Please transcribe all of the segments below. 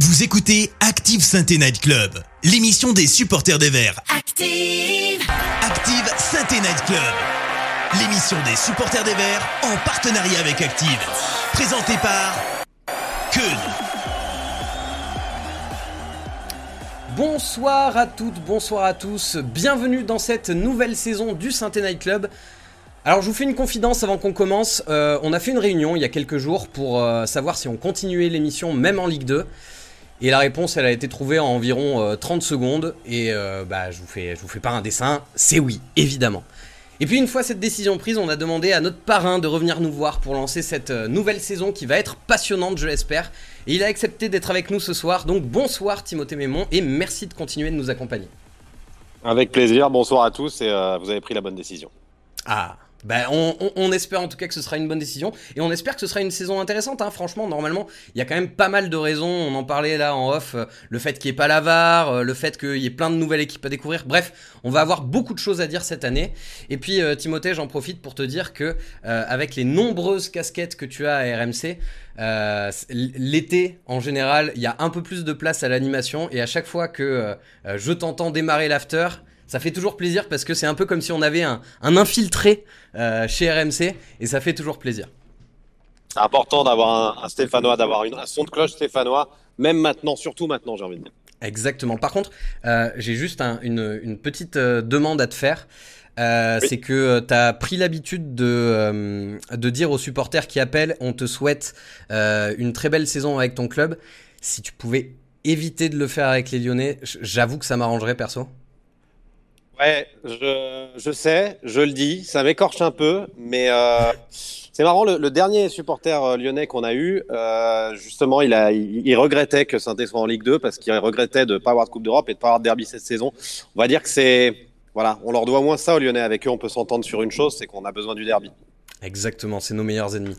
Vous écoutez Active Sainte Night Club, l'émission des supporters des Verts. Active. Active Sainte Night Club, l'émission des supporters des Verts en partenariat avec Active. Présentée par Keun. Bonsoir à toutes, bonsoir à tous, bienvenue dans cette nouvelle saison du Saint Night Club. Alors je vous fais une confidence avant qu'on commence, Euh, on a fait une réunion il y a quelques jours pour euh, savoir si on continuait l'émission même en Ligue 2. Et la réponse elle a été trouvée en environ euh, 30 secondes et euh, bah, je, vous fais, je vous fais pas un dessin, c'est oui, évidemment. Et puis une fois cette décision prise, on a demandé à notre parrain de revenir nous voir pour lancer cette euh, nouvelle saison qui va être passionnante, je l'espère. Et il a accepté d'être avec nous ce soir, donc bonsoir Timothée Mémon et merci de continuer de nous accompagner. Avec plaisir, bonsoir à tous et euh, vous avez pris la bonne décision. Ah, bah on, espère en tout cas que ce sera une bonne décision et on espère que ce sera une saison intéressante. hein. Franchement, normalement, il y a quand même pas mal de raisons. On en parlait là en off, euh, le fait qu'il n'y ait pas la VAR, euh, le fait qu'il y ait plein de nouvelles équipes à découvrir. Bref, on va avoir beaucoup de choses à dire cette année. Et puis euh, Timothée, j'en profite pour te dire que avec les nombreuses casquettes que tu as à RMC, l'été en général, il y a un peu plus de place à l'animation et à chaque fois que je t'entends démarrer l'after. Ça fait toujours plaisir parce que c'est un peu comme si on avait un, un infiltré euh, chez RMC et ça fait toujours plaisir. C'est important d'avoir un, un Stéphanois, d'avoir une- un son de cloche stéphanois, même maintenant, surtout maintenant, j'ai envie de dire. Exactement. Par contre, euh, j'ai juste un- une, une petite euh, demande à te faire. Euh, Oui. C'est que tu as pris l'habitude de, euh, de dire aux supporters qui appellent on te souhaite une très belle saison avec ton club. Si tu pouvais éviter de le faire avec les Lyonnais, j'avoue que ça m'arrangerait perso. Je, sais, je le dis, ça m'écorche un peu, mais euh, c'est marrant, le, dernier supporter euh, lyonnais qu'on a eu, euh, justement, il regrettait que saint soit en Ligue 2 parce qu'il regrettait de ne pas avoir de Coupe d'Europe et de ne pas avoir de derby cette saison. On va dire que c'est... Voilà, on leur doit moins ça aux Lyonnais. Avec eux, on peut s'entendre sur une chose, c'est qu'on a besoin du derby. Exactement, c'est nos meilleurs ennemis.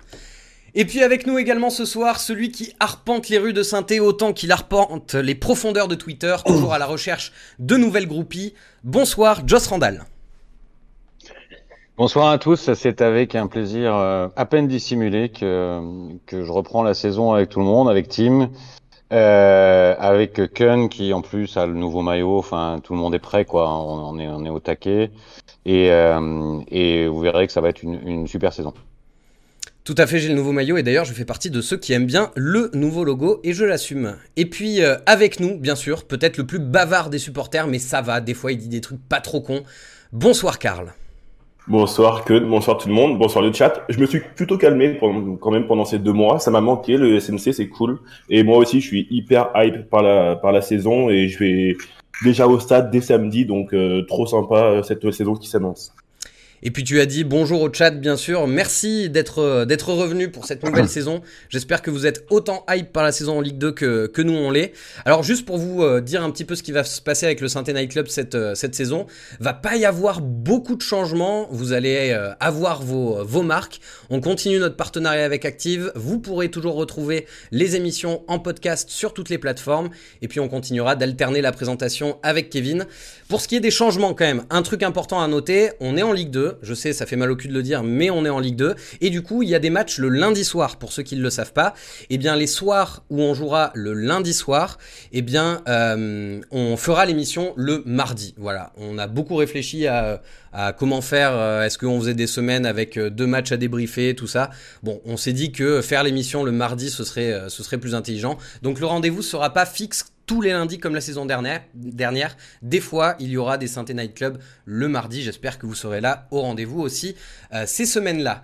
Et puis avec nous également ce soir, celui qui arpente les rues de saint autant qu'il arpente les profondeurs de Twitter, toujours à la recherche de nouvelles groupies. Bonsoir, Joss Randall. Bonsoir à tous, c'est avec un plaisir euh, à peine dissimulé que, que je reprends la saison avec tout le monde, avec Tim, euh, avec Kun qui en plus a le nouveau maillot, enfin tout le monde est prêt quoi, on, est, on est au taquet et, euh, et vous verrez que ça va être une super saison. Tout à fait, j'ai le nouveau maillot et d'ailleurs je fais partie de ceux qui aiment bien le nouveau logo et je l'assume. Et puis euh, avec nous, bien sûr, peut-être le plus bavard des supporters, mais ça va, des fois il dit des trucs pas trop cons. Bonsoir Karl. Bonsoir que bonsoir tout le monde, bonsoir le chat. Je me suis plutôt calmé quand même pendant ces deux mois. Ça m'a manqué le SNC, c'est cool. Et moi aussi, je suis hyper hype par la par la saison et je vais déjà au stade dès samedi, donc euh, trop sympa euh, cette saison qui s'annonce. Et puis tu as dit bonjour au chat, bien sûr. Merci d'être euh, d'être revenu pour cette nouvelle saison. J'espère que vous êtes autant hype par la saison en Ligue 2 que, que nous on l'est. Alors juste pour vous euh, dire un petit peu ce qui va se passer avec le saint Night Club cette, euh, cette saison, va pas y avoir beaucoup de changements. Vous allez euh, avoir vos, vos marques. On continue notre partenariat avec Active. Vous pourrez toujours retrouver les émissions en podcast sur toutes les plateformes. Et puis on continuera d'alterner la présentation avec Kevin. Pour ce qui est des changements quand même, un truc important à noter, on est en Ligue 2. Je sais, ça fait mal au cul de le dire, mais on est en Ligue 2. Et du coup, il y a des matchs le lundi soir, pour ceux qui ne le savent pas. Eh bien, les soirs où on jouera le lundi soir, eh bien, euh, on fera l'émission le mardi. Voilà, on a beaucoup réfléchi à, comment faire. euh, Est-ce qu'on faisait des semaines avec euh, deux matchs à débriefer, tout ça Bon, on s'est dit que faire l'émission le mardi, ce serait, ce serait plus intelligent. Donc le rendez-vous sera pas fixe tous les lundis comme la saison dernière. Des fois, il y aura des Synthé Night Club le mardi. J'espère que vous serez là au rendez-vous aussi euh, ces semaines-là.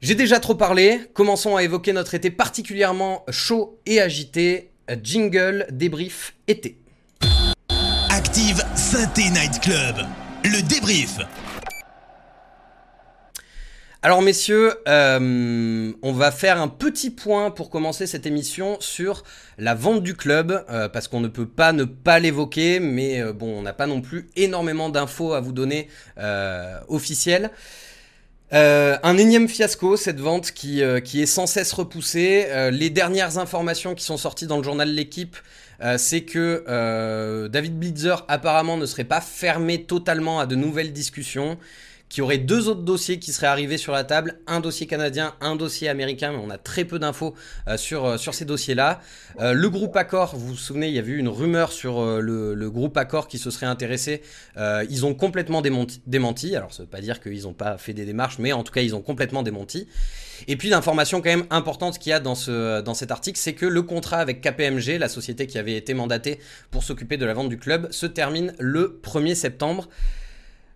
J'ai déjà trop parlé. Commençons à évoquer notre été particulièrement chaud et agité. Jingle, débrief, été. Active Synthé Night Club, le débrief. Alors messieurs, euh, on va faire un petit point pour commencer cette émission sur la vente du club, euh, parce qu'on ne peut pas ne pas l'évoquer, mais euh, bon, on n'a pas non plus énormément d'infos à vous donner officielles. Un énième fiasco, cette vente qui, est sans cesse repoussée. Les dernières informations qui sont sorties dans le journal L'équipe, c'est que David Blitzer apparemment ne serait pas fermé totalement à de nouvelles discussions, qu'il y aurait deux autres dossiers qui seraient arrivés sur la table, un dossier canadien, un dossier américain, mais on a très peu d'infos euh, sur, euh, sur ces dossiers-là. Euh, le groupe Accor, vous vous souvenez, il y avait eu une rumeur sur le, groupe Accor qui se serait intéressé. ils ont complètement démenti, alors ça veut pas dire qu'ils n'ont pas fait des démarches, mais en tout cas ils ont complètement démenti. Et puis l'information quand même importante qu'il y a dans, dans cet article, c'est que le contrat avec KPMG, la société qui avait été mandatée pour s'occuper de la vente du club, se termine le 1er septembre.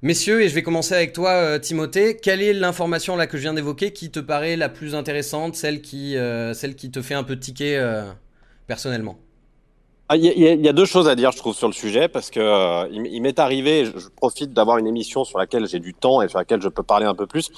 Messieurs, et je vais commencer avec toi, euh, Timothée. Quelle est l'information là que je viens d'évoquer qui te paraît la plus intéressante, celle qui, euh, celle qui te fait un peu tiquer euh, personnellement? Ah, il y, a deux choses à dire, je trouve, sur le sujet, parce que il, m'est arrivé, je, profite d'avoir une émission sur laquelle j'ai du temps et sur laquelle je peux parler un peu plus,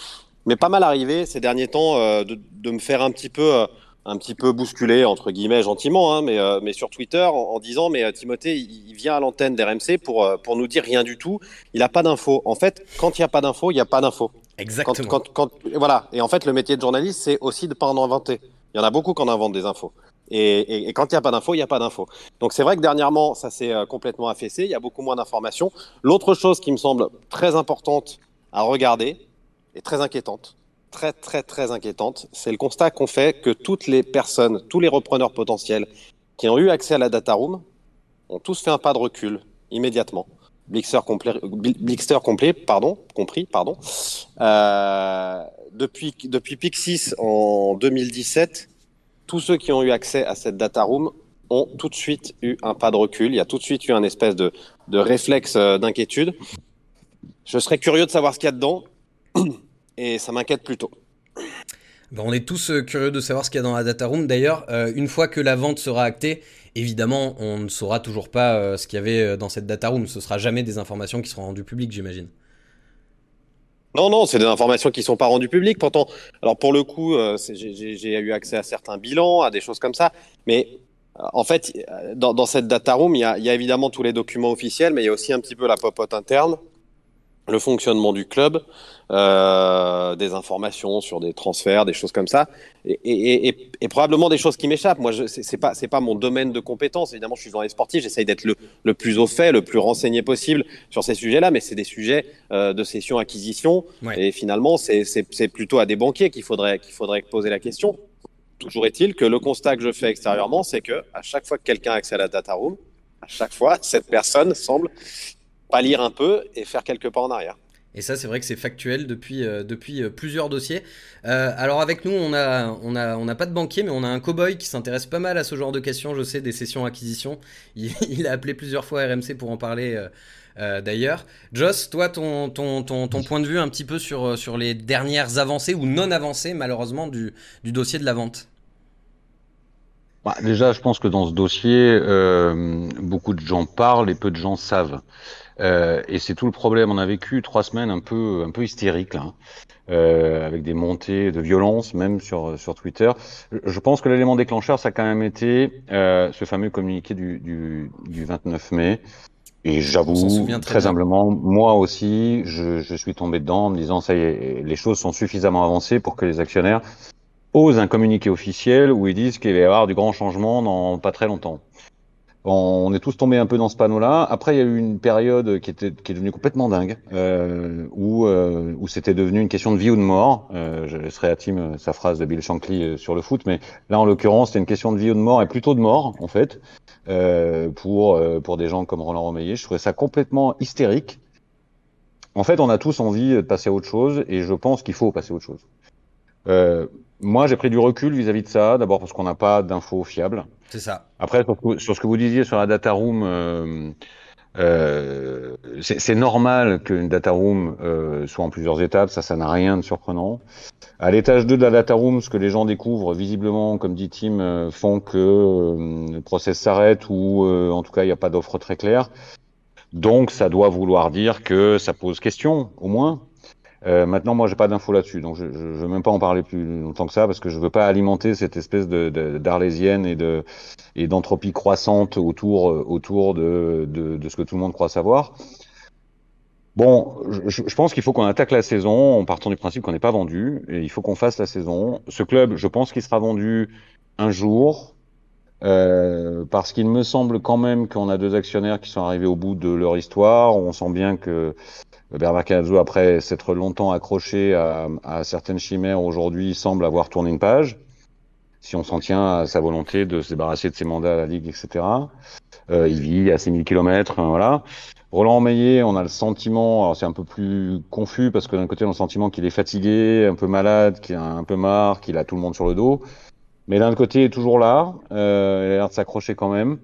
mais pas mal arrivé ces derniers temps de, de, me faire un petit peu un petit peu bousculé entre guillemets gentiment, hein, mais, euh, mais sur Twitter en, disant mais euh, Timothée il, vient à l'antenne d'RMC pour euh, pour nous dire rien du tout. Il n'a pas d'infos. En fait, quand il n'y a pas d'infos, il n'y a pas d'infos. Exactement. Quand, quand, voilà. Et en fait, le métier de journaliste, c'est aussi de pas en inventer. Il y en a beaucoup qui en inventent des infos. Et, et, quand il n'y a pas d'infos, il n'y a pas d'infos. Donc c'est vrai que dernièrement, ça s'est complètement affaissé. Il y a beaucoup moins d'informations. L'autre chose qui me semble très importante à regarder et très inquiétante, très très très inquiétante, c'est le constat qu'on fait que toutes les personnes, tous les repreneurs potentiels qui ont eu accès à la data room ont tous fait un pas de recul immédiatement. Blixter complet, complet pardon, compris, pardon. Euh, depuis, depuis Pixis en 2017, tous ceux qui ont eu accès à cette data room ont tout de suite eu un pas de recul. Il y a tout de suite eu un espèce de, de réflexe euh, d'inquiétude. Je serais curieux de savoir ce qu'il y a dedans et ça m'inquiète plutôt. Ben, on est tous euh, curieux de savoir ce qu'il y a dans la data room. D'ailleurs, euh, une fois que la vente sera actée, évidemment, on ne saura toujours pas euh, ce qu'il y avait dans cette data room. Ce sera jamais des informations qui seront rendues publiques, j'imagine. Non, non, c'est des informations qui ne sont pas rendues publiques. Pourtant, alors pour le coup, j'ai eu accès à certains bilans, à des choses comme ça. Mais en fait, dans, cette data room, il y, a, il y, a, évidemment tous les documents officiels, mais il y a aussi un petit peu la popote interne le fonctionnement du club, euh, des informations sur des transferts, des choses comme ça, et, probablement des choses qui m'échappent. Moi, c'est pas c'est pas mon domaine de compétence. Évidemment, je suis dans les sportifs, j'essaye d'être le, le, plus au fait, le plus renseigné possible sur ces sujets-là, mais c'est des sujets euh, de cession acquisition, et finalement, c'est plutôt à des banquiers qu'il faudrait qu'il faudrait poser la question. Toujours est-il que le constat que je fais extérieurement, c'est que à chaque fois que quelqu'un a accès à la data room, à chaque fois, cette personne semble pas lire un peu et faire quelques pas en arrière. Et ça, c'est vrai que c'est factuel depuis, euh, depuis euh, plusieurs dossiers. Euh, alors avec nous, on n'a on a, on a pas de banquier, mais on a un cowboy qui s'intéresse pas mal à ce genre de questions, je sais, des sessions acquisition. Il, a appelé plusieurs fois RMC pour en parler d'ailleurs. Joss, toi, ton, ton, ton, ton, point de vue un petit peu sur, sur les dernières avancées ou non avancées, malheureusement, du, du dossier de la vente? Bah, Déjà, je pense que dans ce dossier, beaucoup de gens parlent et peu de gens savent. Euh, et c'est tout le problème. On a vécu trois semaines un peu, un peu hystériques, là, hein. euh, avec des montées de violence, même sur, sur Twitter. Je pense que l'élément déclencheur, ça a quand même été euh, ce fameux communiqué du, du, du 29 mai. Et j'avoue, très, humblement, moi aussi, je, je, suis tombé dedans en me disant, ça y est, les choses sont suffisamment avancées pour que les actionnaires osent un communiqué officiel où ils disent qu'il va y avoir du grand changement dans pas très longtemps. On est tous tombés un peu dans ce panneau-là. Après, il y a eu une période qui était qui est devenue complètement dingue, euh, où euh, où c'était devenu une question de vie ou de mort. Euh, je laisserai à Tim euh, sa phrase de Bill Shankly euh, sur le foot, mais là, en l'occurrence, c'était une question de vie ou de mort, et plutôt de mort, en fait, pour pour des gens comme Roland Romeillet. Je trouvais ça complètement hystérique. En fait, on a tous envie de passer à autre chose, et je pense qu'il faut passer à autre chose. moi, j'ai pris du recul vis-à-vis -vis de ça, d'abord parce qu'on n'a pas d'infos fiables. C'est ça. Après, sur, ce que vous disiez sur la data room, euh, euh, c'est normal qu'une data room euh, soit en plusieurs étapes, ça, ça n'a rien de surprenant. À l'étage 2 de la data room, ce que les gens découvrent, visiblement, comme dit Tim, euh, font que euh, le process s'arrête ou en tout cas il n'y a pas d'offre très claire. Donc ça doit vouloir dire que ça pose question, au moins. Euh, maintenant, moi, j'ai pas d'infos là-dessus, donc je, je, veux même pas en parler plus longtemps que ça parce que je veux pas alimenter cette espèce de d'arlésienne et de et d'entropie croissante autour euh, autour de, de, de ce que tout le monde croit savoir. Bon, je, je pense qu'il faut qu'on attaque la saison en partant du principe qu'on n'est pas vendu et il faut qu'on fasse la saison. Ce club, je pense qu'il sera vendu un jour. Euh, parce qu'il me semble quand même qu'on a deux actionnaires qui sont arrivés au bout de leur histoire. On sent bien que Bernard Cazzo, après s'être longtemps accroché à, à certaines chimères, aujourd'hui semble avoir tourné une page. Si on s'en tient à sa volonté de se débarrasser de ses mandats à la Ligue, etc. Euh, il vit à 6000 km, voilà. Roland Meillet, on a le sentiment, alors c'est un peu plus confus parce que d'un côté on a le sentiment qu'il est fatigué, un peu malade, qu'il a un peu marre, qu'il a tout le monde sur le dos. Mais d'un côté, il est toujours là, euh, il a l'air de s'accrocher quand même.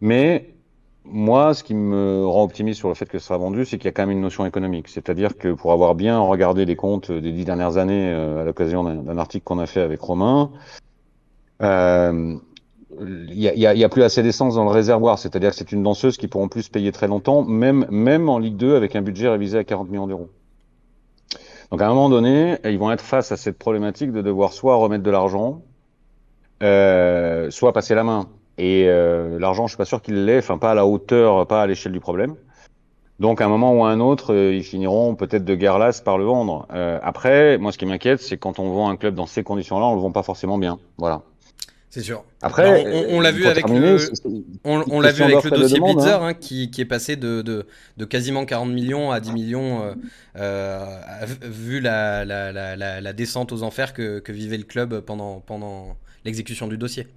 Mais moi, ce qui me rend optimiste sur le fait que ce sera vendu, c'est qu'il y a quand même une notion économique. C'est-à-dire que pour avoir bien regardé les comptes des dix dernières années euh, à l'occasion d'un article qu'on a fait avec Romain, euh, il y, a, y a, plus assez d'essence dans le réservoir. C'est-à-dire que c'est une danseuse qui pourront plus payer très longtemps, même, même en Ligue 2 avec un budget révisé à 40 millions d'euros. Donc à un moment donné, ils vont être face à cette problématique de devoir soit remettre de l'argent, euh, soit passer la main. Et euh, l'argent, je suis pas sûr qu'il l'ait, enfin pas à la hauteur, pas à l'échelle du problème. Donc à un moment ou à un autre, euh, ils finiront peut-être de guerre lasse par le vendre. Euh, après, moi ce qui m'inquiète, c'est quand on vend un club dans ces conditions-là, on le vend pas forcément bien. Voilà. C'est sûr. Après, on, on l'a vu avec le, on, on l'a vu avec le dossier demande, Blitzer, hein. Hein, qui, qui, est passé de, de, de, quasiment 40 millions à 10 millions, euh, euh, vu la, la, la, la, descente aux enfers que, que vivait le club pendant, pendant l'exécution du dossier.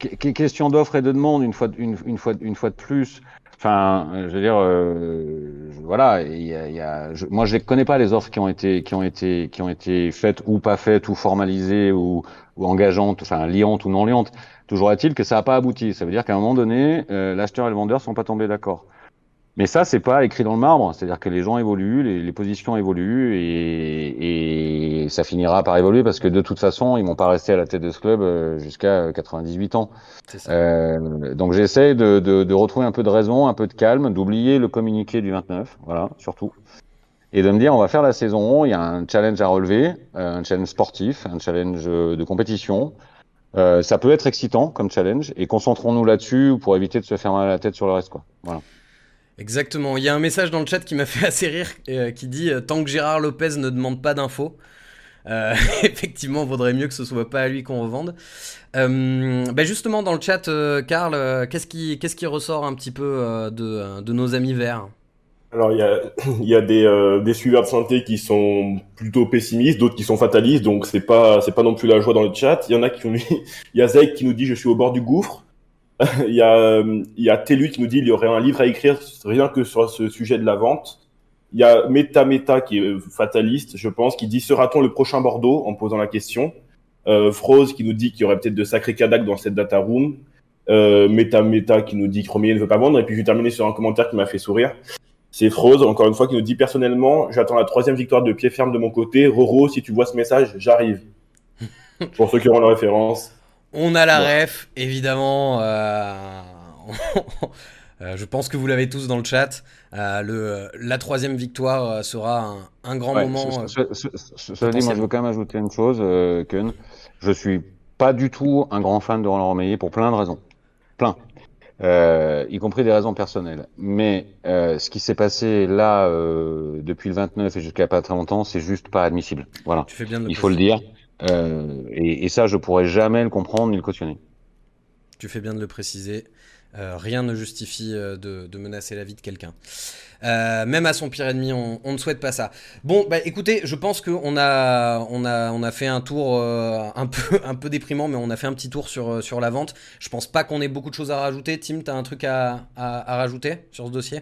Question d'offre et de demande, une fois, une, une, fois, une fois de plus. Enfin, je veux dire, euh, voilà, il y a, y a, je, moi je ne connais pas les offres qui ont été, qui ont été, qui ont été faites ou pas faites ou formalisées ou, ou engageantes, enfin liantes ou non liantes. Toujours est-il que ça n'a pas abouti. Ça veut dire qu'à un moment donné, euh, l'acheteur et le vendeur sont pas tombés d'accord. Mais ça, c'est pas écrit dans le marbre. C'est-à-dire que les gens évoluent, les, les positions évoluent et, et, ça finira par évoluer parce que de toute façon, ils vont pas rester à la tête de ce club euh, jusqu'à 98 ans. Euh, donc j'essaie de, de, de, retrouver un peu de raison, un peu de calme, d'oublier le communiqué du 29, voilà, surtout, et de me dire on va faire la saison. Il y a un challenge à relever, euh, un challenge sportif, un challenge de compétition. Euh, ça peut être excitant comme challenge et concentrons-nous là-dessus pour éviter de se faire mal à la tête sur le reste, quoi. Voilà. Exactement. Il y a un message dans le chat qui m'a fait assez rire, euh, qui dit euh, tant que Gérard Lopez ne demande pas d'infos. Euh, effectivement, vaudrait mieux que ce soit pas à lui qu'on revende. Euh, bah justement, dans le chat, Karl, qu'est-ce qui, ressort un petit peu de, nos amis verts? Alors il y a, des, euh, des suiveurs de santé qui sont plutôt pessimistes, d'autres qui sont fatalistes, donc c'est pas pas non plus la joie dans le chat. Il y en a qui ont il y a Zek qui nous dit je suis au bord du gouffre. il y a il y a Telu qui nous dit il y aurait un livre à écrire rien que sur ce sujet de la vente. Il y a Meta Meta qui est fataliste, je pense, qui dit sera-t-on le prochain Bordeaux en posant la question. Euh, Froze qui nous dit qu'il y aurait peut-être de sacrés Kadak dans cette data room. Euh, Meta Meta qui nous dit que Romier ne veut pas vendre. Et puis je vais terminer sur un commentaire qui m'a fait sourire. C'est Froze, encore une fois, qui nous dit personnellement, j'attends la troisième victoire de pied ferme de mon côté. Roro, si tu vois ce message, j'arrive. Pour ceux qui auront la référence. On a la ref, évidemment. Euh... je pense que vous l'avez tous dans le chat. Euh, le, la troisième victoire sera un, un grand ouais, moment. Cela dit, moi, je veux quand même ajouter une chose, euh, Ken. Je suis pas du tout un grand fan de Roland Romeillet pour plein de raisons. Plein euh, y compris des raisons personnelles. Mais euh, ce qui s'est passé là euh, depuis le 29 et jusqu'à pas très longtemps, c'est juste pas admissible. Voilà. Tu fais bien de le Il faut le dire. Euh, et, ça, je pourrais jamais le comprendre ni le cautionner. Tu fais bien de le préciser. Euh, rien ne justifie de, de, menacer la vie de quelqu'un. Euh, même à son pire ennemi, on, ne souhaite pas ça. Bon, bah écoutez, je pense qu'on a, on a, on a fait un tour euh, un, peu, un peu déprimant, mais on a fait un petit tour sur, sur la vente. Je pense pas qu'on ait beaucoup de choses à rajouter. Tim, tu as un truc à, à, rajouter sur ce dossier?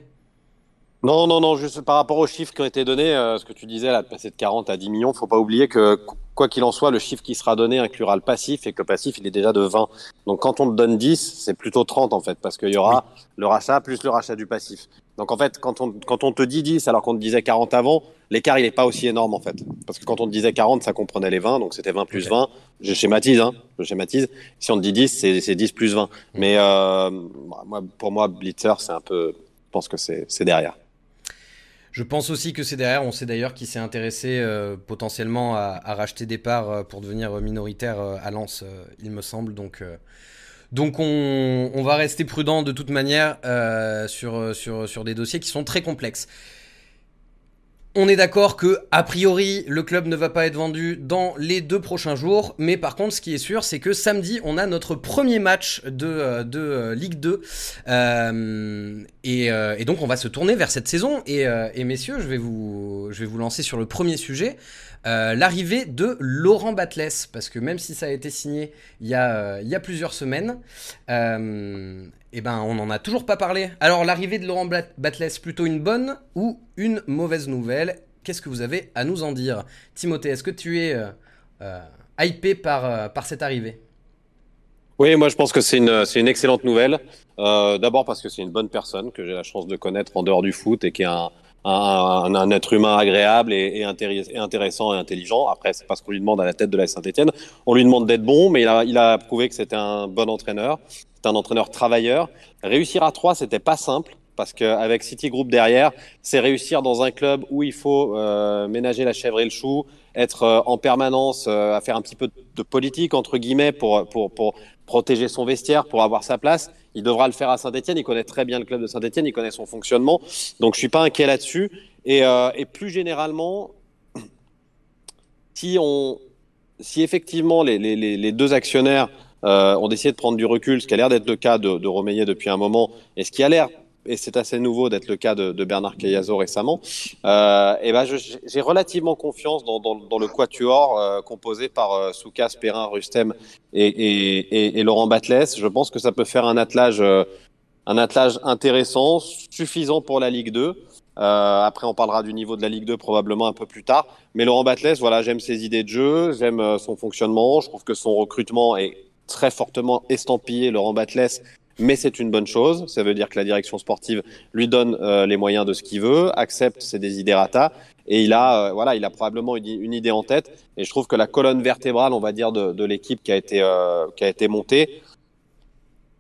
Non, non, non, juste par rapport aux chiffres qui ont été donnés, euh, ce que tu disais là, de passer de 40 à 10 millions, faut pas oublier que quoi qu'il en soit, le chiffre qui sera donné inclura le passif et que le passif, il est déjà de 20. Donc quand on te donne 10, c'est plutôt 30 en fait, parce qu'il y aura oui. le rachat plus le rachat du passif. Donc en fait, quand on, quand on te dit 10 alors qu'on te disait 40 avant, l'écart il n'est pas aussi énorme en fait. Parce que quand on te disait 40, ça comprenait les 20, donc c'était 20 plus okay. 20. Je schématise, hein, je schématise. Si on te dit 10, c'est 10 plus 20. Mmh. Mais euh, moi, pour moi, Blitzer, c'est un peu, je pense que c'est derrière. Je pense aussi que c'est derrière. On sait d'ailleurs qu'il s'est intéressé euh, potentiellement à, racheter des parts euh, pour devenir minoritaire euh, à Lens, il me semble. Donc, donc on, on, va rester prudent de toute manière sur des dossiers qui sont très complexes. On est d'accord que, a priori, le club ne va pas être vendu dans les deux prochains jours. Mais par contre, ce qui est sûr, c'est que samedi, on a notre premier match de, euh, euh, Ligue 2. Euh, et, donc, on va se tourner vers cette saison. Et, messieurs, je vais, vous, lancer sur le premier sujet. L'arrivée de Laurent Batles. Parce que même si ça a été signé il y a, plusieurs semaines, eh ben, on n'en a toujours pas parlé. Alors, l'arrivée de Laurent Bat- Batles, plutôt une bonne ou une mauvaise nouvelle? Qu'est-ce que vous avez à nous en dire? Timothée, est-ce que tu es euh, euh, hypé par, euh, par cette arrivée? Oui, moi je pense que c'est une, une excellente nouvelle. Euh, D'abord parce que c'est une bonne personne que j'ai la chance de connaître en dehors du foot et qui est un, un, un, être humain agréable et intéressant et intelligent. Après, c'est pas ce qu'on lui demande à la tête de la Saint-Etienne. On lui demande d'être bon, mais il a, il a prouvé que c'était un bon entraîneur. C'est un entraîneur travailleur. Réussir à trois, c'était pas simple parce qu'avec City Group derrière, c'est réussir dans un club où il faut euh, ménager la chèvre et le chou, être euh, en permanence euh, à faire un petit peu de politique entre guillemets pour pour pour protéger son vestiaire, pour avoir sa place. Il devra le faire à Saint-Etienne. Il connaît très bien le club de Saint-Etienne. Il connaît son fonctionnement. Donc je suis pas inquiet là-dessus. Et, euh, et plus généralement, si on si effectivement les, les les deux actionnaires euh, ont décidé de prendre du recul, ce qui a l'air d'être le cas de, de depuis un moment, et ce qui a l'air et c'est assez nouveau d'être le cas de, de Bernard Cayazo récemment, euh, et ben je- j'ai relativement confiance dans, dans, dans le quatuor euh, composé par euh, Soukas, Perrin, Rustem et, et, et, Laurent Batles. Je pense que ça peut faire un attelage, euh, un attelage intéressant, suffisant pour la Ligue 2. Euh, après, on parlera du niveau de la Ligue 2 probablement un peu plus tard. Mais Laurent Batles, voilà, j'aime ses idées de jeu, j'aime euh, son fonctionnement. Je trouve que son recrutement est très fortement estampillé Laurent Batles mais c'est une bonne chose. Ça veut dire que la direction sportive lui donne euh, les moyens de ce qu'il veut, accepte ses desiderata, et il a, euh, voilà, il a probablement une, idée en tête. Et je trouve que la colonne vertébrale, on va dire, de, de l'équipe qui a été euh, qui a été montée,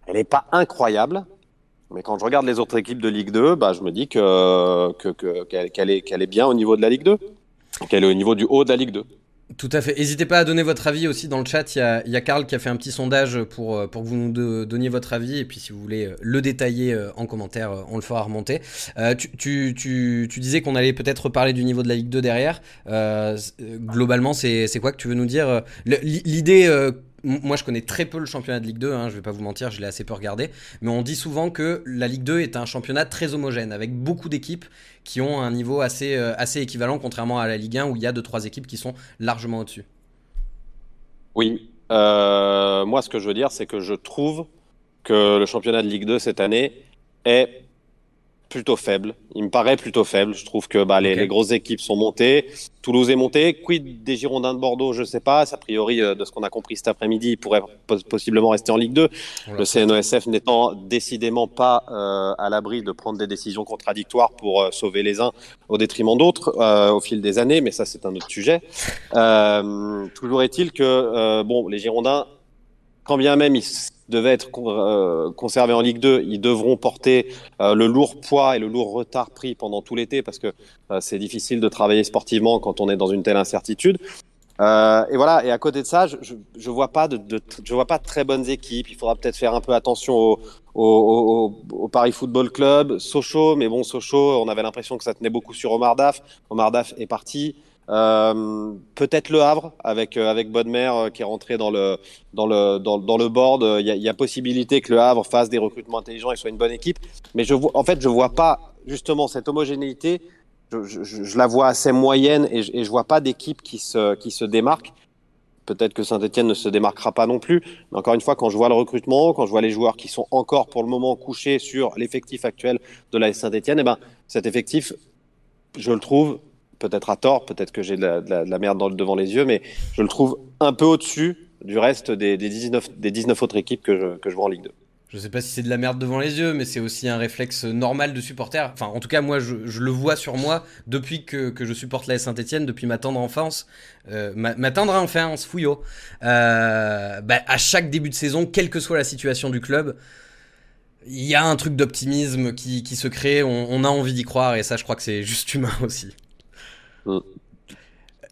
elle n'est pas incroyable. Mais quand je regarde les autres équipes de Ligue 2, bah, je me dis que que, qu'elle est, qu'elle est bien au niveau de la Ligue 2, qu'elle est au niveau du haut de la Ligue 2. Tout à fait. N'hésitez pas à donner votre avis aussi dans le chat. Il y a, Karl qui a fait un petit sondage pour, pour que vous nous donniez votre avis. Et puis si vous voulez le détailler en commentaire, on le fera remonter. Euh, tu, tu, tu, disais qu'on allait peut-être parler du niveau de la Ligue 2 derrière. Euh, globalement, c'est quoi que tu veux nous dire? L'idée euh, moi je connais très peu le championnat de Ligue 2, hein, je vais pas vous mentir, je l'ai assez peu regardé, mais on dit souvent que la Ligue 2 est un championnat très homogène, avec beaucoup d'équipes qui ont un niveau assez, euh, assez équivalent, contrairement à la Ligue 1 où il y a 2-3 équipes qui sont largement au-dessus. Oui, euh, moi ce que je veux dire, c'est que je trouve que le championnat de Ligue 2 cette année est plutôt faible. Il me paraît plutôt faible. Je trouve que bah, les, okay. les, grosses équipes sont montées. Toulouse est monté. Quid des Girondins de Bordeaux? Je sais pas. A priori, euh, de ce qu'on a compris cet après-midi, ils pourraient possiblement rester en Ligue 2. Le CNOSF n'étant décidément pas euh, à l'abri de prendre des décisions contradictoires pour euh, sauver les uns au détriment d'autres euh, au fil des années, mais ça c'est un autre sujet. Toujours est-il que bon, les Girondins, quand bien même ils devaient être euh, conservés en Ligue 2, ils devront porter euh, le lourd poids et le lourd retard pris pendant tout l'été parce que euh, c'est difficile de travailler sportivement quand on est dans une telle incertitude. Euh, et voilà. Et à côté de ça, je, je, vois pas de, je vois pas de très bonnes équipes. Il faudra peut-être faire un peu attention au, au, Paris Football Club, Sochaux. Mais bon, Sochaux, on avait l'impression que ça tenait beaucoup sur Omar Daf. Omar Daf est parti. Euh, peut-être le Havre avec euh, avec Bodmer euh, qui est rentré dans le dans le dans, dans le board. Il y, a, y, a, possibilité que le Havre fasse des recrutements intelligents et soit une bonne équipe. Mais je vois, en fait, je vois pas justement cette homogénéité. Je, je, je la vois assez moyenne et je, et je vois pas d'équipe qui se qui se démarque. Peut-être que Saint-Etienne ne se démarquera pas non plus. Mais encore une fois, quand je vois le recrutement, quand je vois les joueurs qui sont encore pour le moment couchés sur l'effectif actuel de la Saint-Etienne, eh ben cet effectif, je le trouve peut-être à tort, peut-être que j'ai de, la, merde devant les yeux, mais je le trouve un peu au-dessus du reste des, des, 19, des 19 autres équipes que je, vois en Ligue 2. Je sais pas si c'est de la merde devant les yeux, mais c'est aussi un réflexe normal de supporter. Enfin, en tout cas, moi, je, le vois sur moi depuis que, je supporte la Saint-Etienne, depuis ma tendre enfance. Euh, ma, tendre enfance, fouillot. Euh, bah, à chaque début de saison, quelle que soit la situation du club, il y a un truc d'optimisme qui, se crée. On a envie d'y croire, et ça, je crois que c'est juste humain aussi. Mm.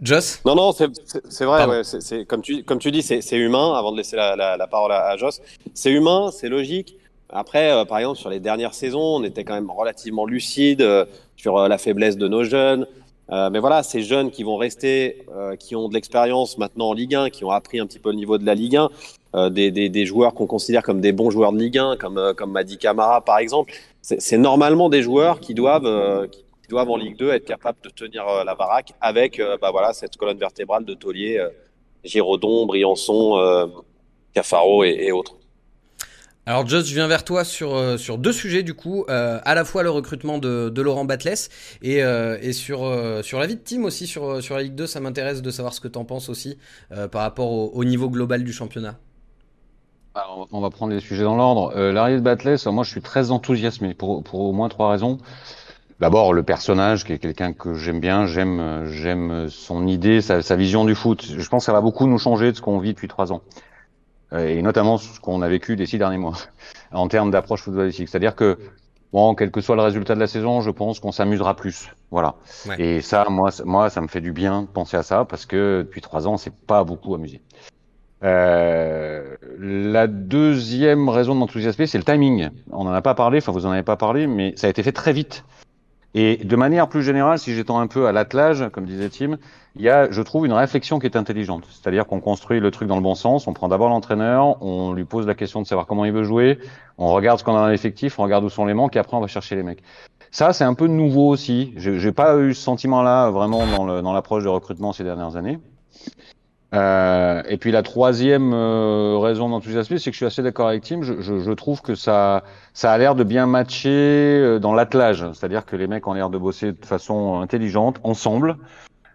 Joss Non, non, c'est vrai. Ouais, c'est comme tu, comme tu dis, c'est humain. Avant de laisser la, la, la parole à, à Joss, c'est humain, c'est logique. Après, euh, par exemple, sur les dernières saisons, on était quand même relativement lucide euh, sur euh, la faiblesse de nos jeunes. Euh, mais voilà, ces jeunes qui vont rester, euh, qui ont de l'expérience maintenant en Ligue 1, qui ont appris un petit peu le niveau de la Ligue 1, euh, des, des, des, joueurs qu'on considère comme des bons joueurs de Ligue 1, comme, comme Madi Camara par exemple, c'est normalement des joueurs qui doivent, euh, qui doivent en Ligue 2 être capables de tenir la baraque avec bah, voilà, cette colonne vertébrale de Taulier, Giraudon, Briançon, Cafaro et, et autres. Alors Joss, je viens vers toi sur, euh, sur deux sujets du coup, euh, à la fois le recrutement de, de Laurent Batles et, euh, et sur, euh, sur la vie de team aussi sur, sur la Ligue 2, ça m'intéresse de savoir ce que tu en penses aussi euh, par rapport au, au, niveau global du championnat. Alors, on va prendre les sujets dans l'ordre. Euh, L'arrivée de Batles, moi je suis très enthousiasmé pour, pour au moins trois raisons. D'abord le personnage qui est quelqu'un que j'aime bien, j'aime j'aime son idée, sa, sa vision du foot. Je pense que ça va beaucoup nous changer de ce qu'on vit depuis trois ans. Euh, et notamment ce qu'on a vécu des six derniers mois en termes d'approche footballistique. C'est-à-dire que bon, quel que soit le résultat de la saison, je pense qu'on s'amusera plus. Voilà. Ouais. Et ça, moi, moi, ça me fait du bien de penser à ça parce que depuis trois ans, on s'est pas beaucoup amusé. Euh, la deuxième raison d'enthousiasme, c'est le timing. On n'en a pas parlé, enfin vous en avez pas parlé, mais ça a été fait très vite. Et de manière plus générale, si j'étends un peu à l'attelage, comme disait Tim, il y a, je trouve, une réflexion qui est intelligente. C'est-à-dire qu'on construit le truc dans le bon sens. On prend d'abord l'entraîneur, on lui pose la question de savoir comment il veut jouer, on regarde ce qu'on a dans l'effectif, on regarde où sont les manques, et après on va chercher les mecs. Ça, c'est un peu nouveau aussi. J'ai pas eu ce sentiment-là vraiment dans l'approche de recrutement ces dernières années. Euh, et puis la troisième euh, raison d'enthousiasme, c'est que je suis assez d'accord avec Tim. Je, je, je, trouve que ça, ça a l'air de bien matcher euh, dans l'attelage, c'est-à-dire que les mecs ont l'air de bosser de façon intelligente, ensemble.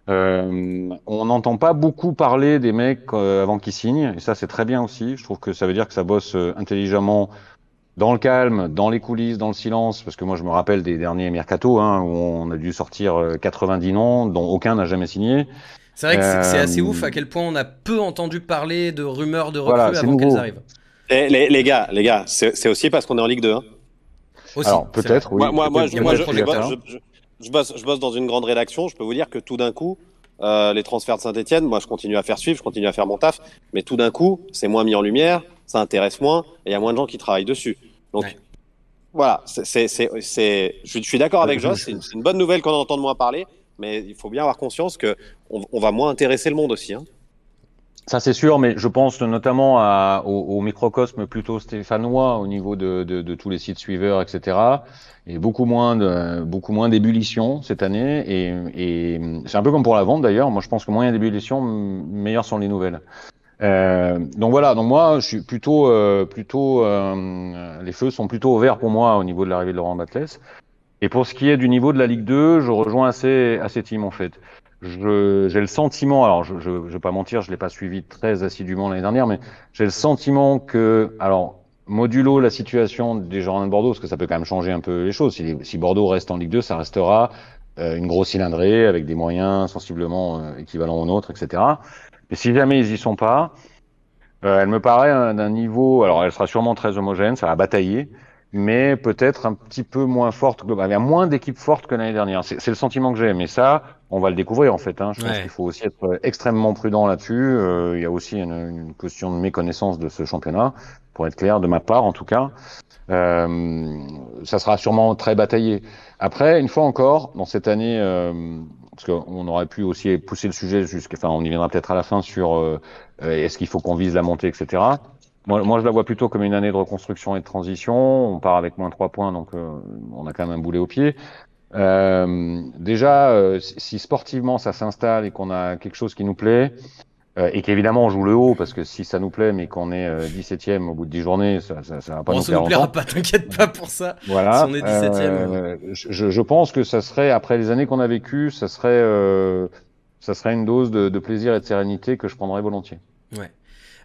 Euh, on n'entend pas beaucoup parler des mecs euh, avant qu'ils signent, et ça c'est très bien aussi. Je trouve que ça veut dire que ça bosse euh, intelligemment dans le calme, dans les coulisses, dans le silence, parce que moi je me rappelle des derniers mercato hein, où on a dû sortir 90 noms, dont aucun n'a jamais signé. C'est vrai que euh... c'est assez ouf à quel point on a peu entendu parler de rumeurs de recrues voilà, avant qu'elles arrivent. Et les, les, gars, les gars, c'est aussi parce qu'on est en Ligue 2. Hein. Aussi, Alors peut-être, oui. Moi, moi, moi, je, je, je, bosse, je bosse dans une grande rédaction. Je peux vous dire que tout d'un coup, euh, les transferts de Saint-Etienne, moi je continue à faire suivre, je continue à faire mon taf, mais tout d'un coup, c'est moins mis en lumière, ça intéresse moins, et il y a moins de gens qui travaillent dessus. Donc ouais. voilà, c'est, je suis d'accord avec Joss, c'est une, une bonne nouvelle qu'on entend de moins parler, mais il faut bien avoir conscience que on, on va moins intéresser le monde aussi. Hein. Ça c'est sûr, mais je pense notamment à, au, au, microcosme plutôt stéphanois au niveau de, de, de, tous les sites suiveurs, etc. Et beaucoup moins de beaucoup moins d'ébullition cette année. Et, et c'est un peu comme pour la vente d'ailleurs. Moi, je pense que moins d'ébullition, meilleures sont les nouvelles. Euh, donc voilà. Donc moi, je suis plutôt euh, plutôt euh, les feux sont plutôt ouverts pour moi au niveau de l'arrivée de Laurent Batles. Et pour ce qui est du niveau de la Ligue 2, je rejoins assez assez team en fait j'ai le sentiment, alors je, je vais pas mentir, je l'ai pas suivi très assidûment l'année dernière, mais j'ai le sentiment que, alors modulo la situation des Girondins de Bordeaux, parce que ça peut quand même changer un peu les choses. Si, Bordeaux reste en Ligue 2, ça restera euh, une grosse cylindrée avec des moyens sensiblement euh, équivalents aux nôtres, etc. Mais si jamais ils y sont pas, euh, elle me paraît d'un niveau, alors elle sera sûrement très homogène, ça va batailler, mais peut-être un petit peu moins forte globalement. Moins d'équipes fortes que l'année dernière. C'est le sentiment que j'ai, mais ça, on va le découvrir en fait. Hein. Je pense qu'il faut aussi être extrêmement prudent là-dessus. Euh, il y a aussi une, une, question de méconnaissance de ce championnat, pour être clair, de ma part en tout cas. Euh, ça sera sûrement très bataillé. Après, une fois encore, dans cette année, euh, parce qu'on aurait pu aussi pousser le sujet jusqu'à, enfin, on y viendra peut-être à la fin sur euh, est-ce qu'il faut qu'on vise la montée, etc. Moi, moi, je la vois plutôt comme une année de reconstruction et de transition. On part avec moins trois points, donc euh, on a quand même un boulet au pied. Euh, déjà, euh, si sportivement ça s'installe et qu'on a quelque chose qui nous plaît, euh, et qu'évidemment on joue le haut, parce que si ça nous plaît, mais qu'on est 17ème au bout de 10 journées, ça, ça, ça va pas bon, nous ça nous plaira pas, t'inquiète pas pour ça. Voilà. Si on est 17ème. je, je, pense que ça serait, après les années qu'on a vécues, ça serait, ça serait une dose de, de plaisir et de sérénité que je prendrais volontiers. Ouais.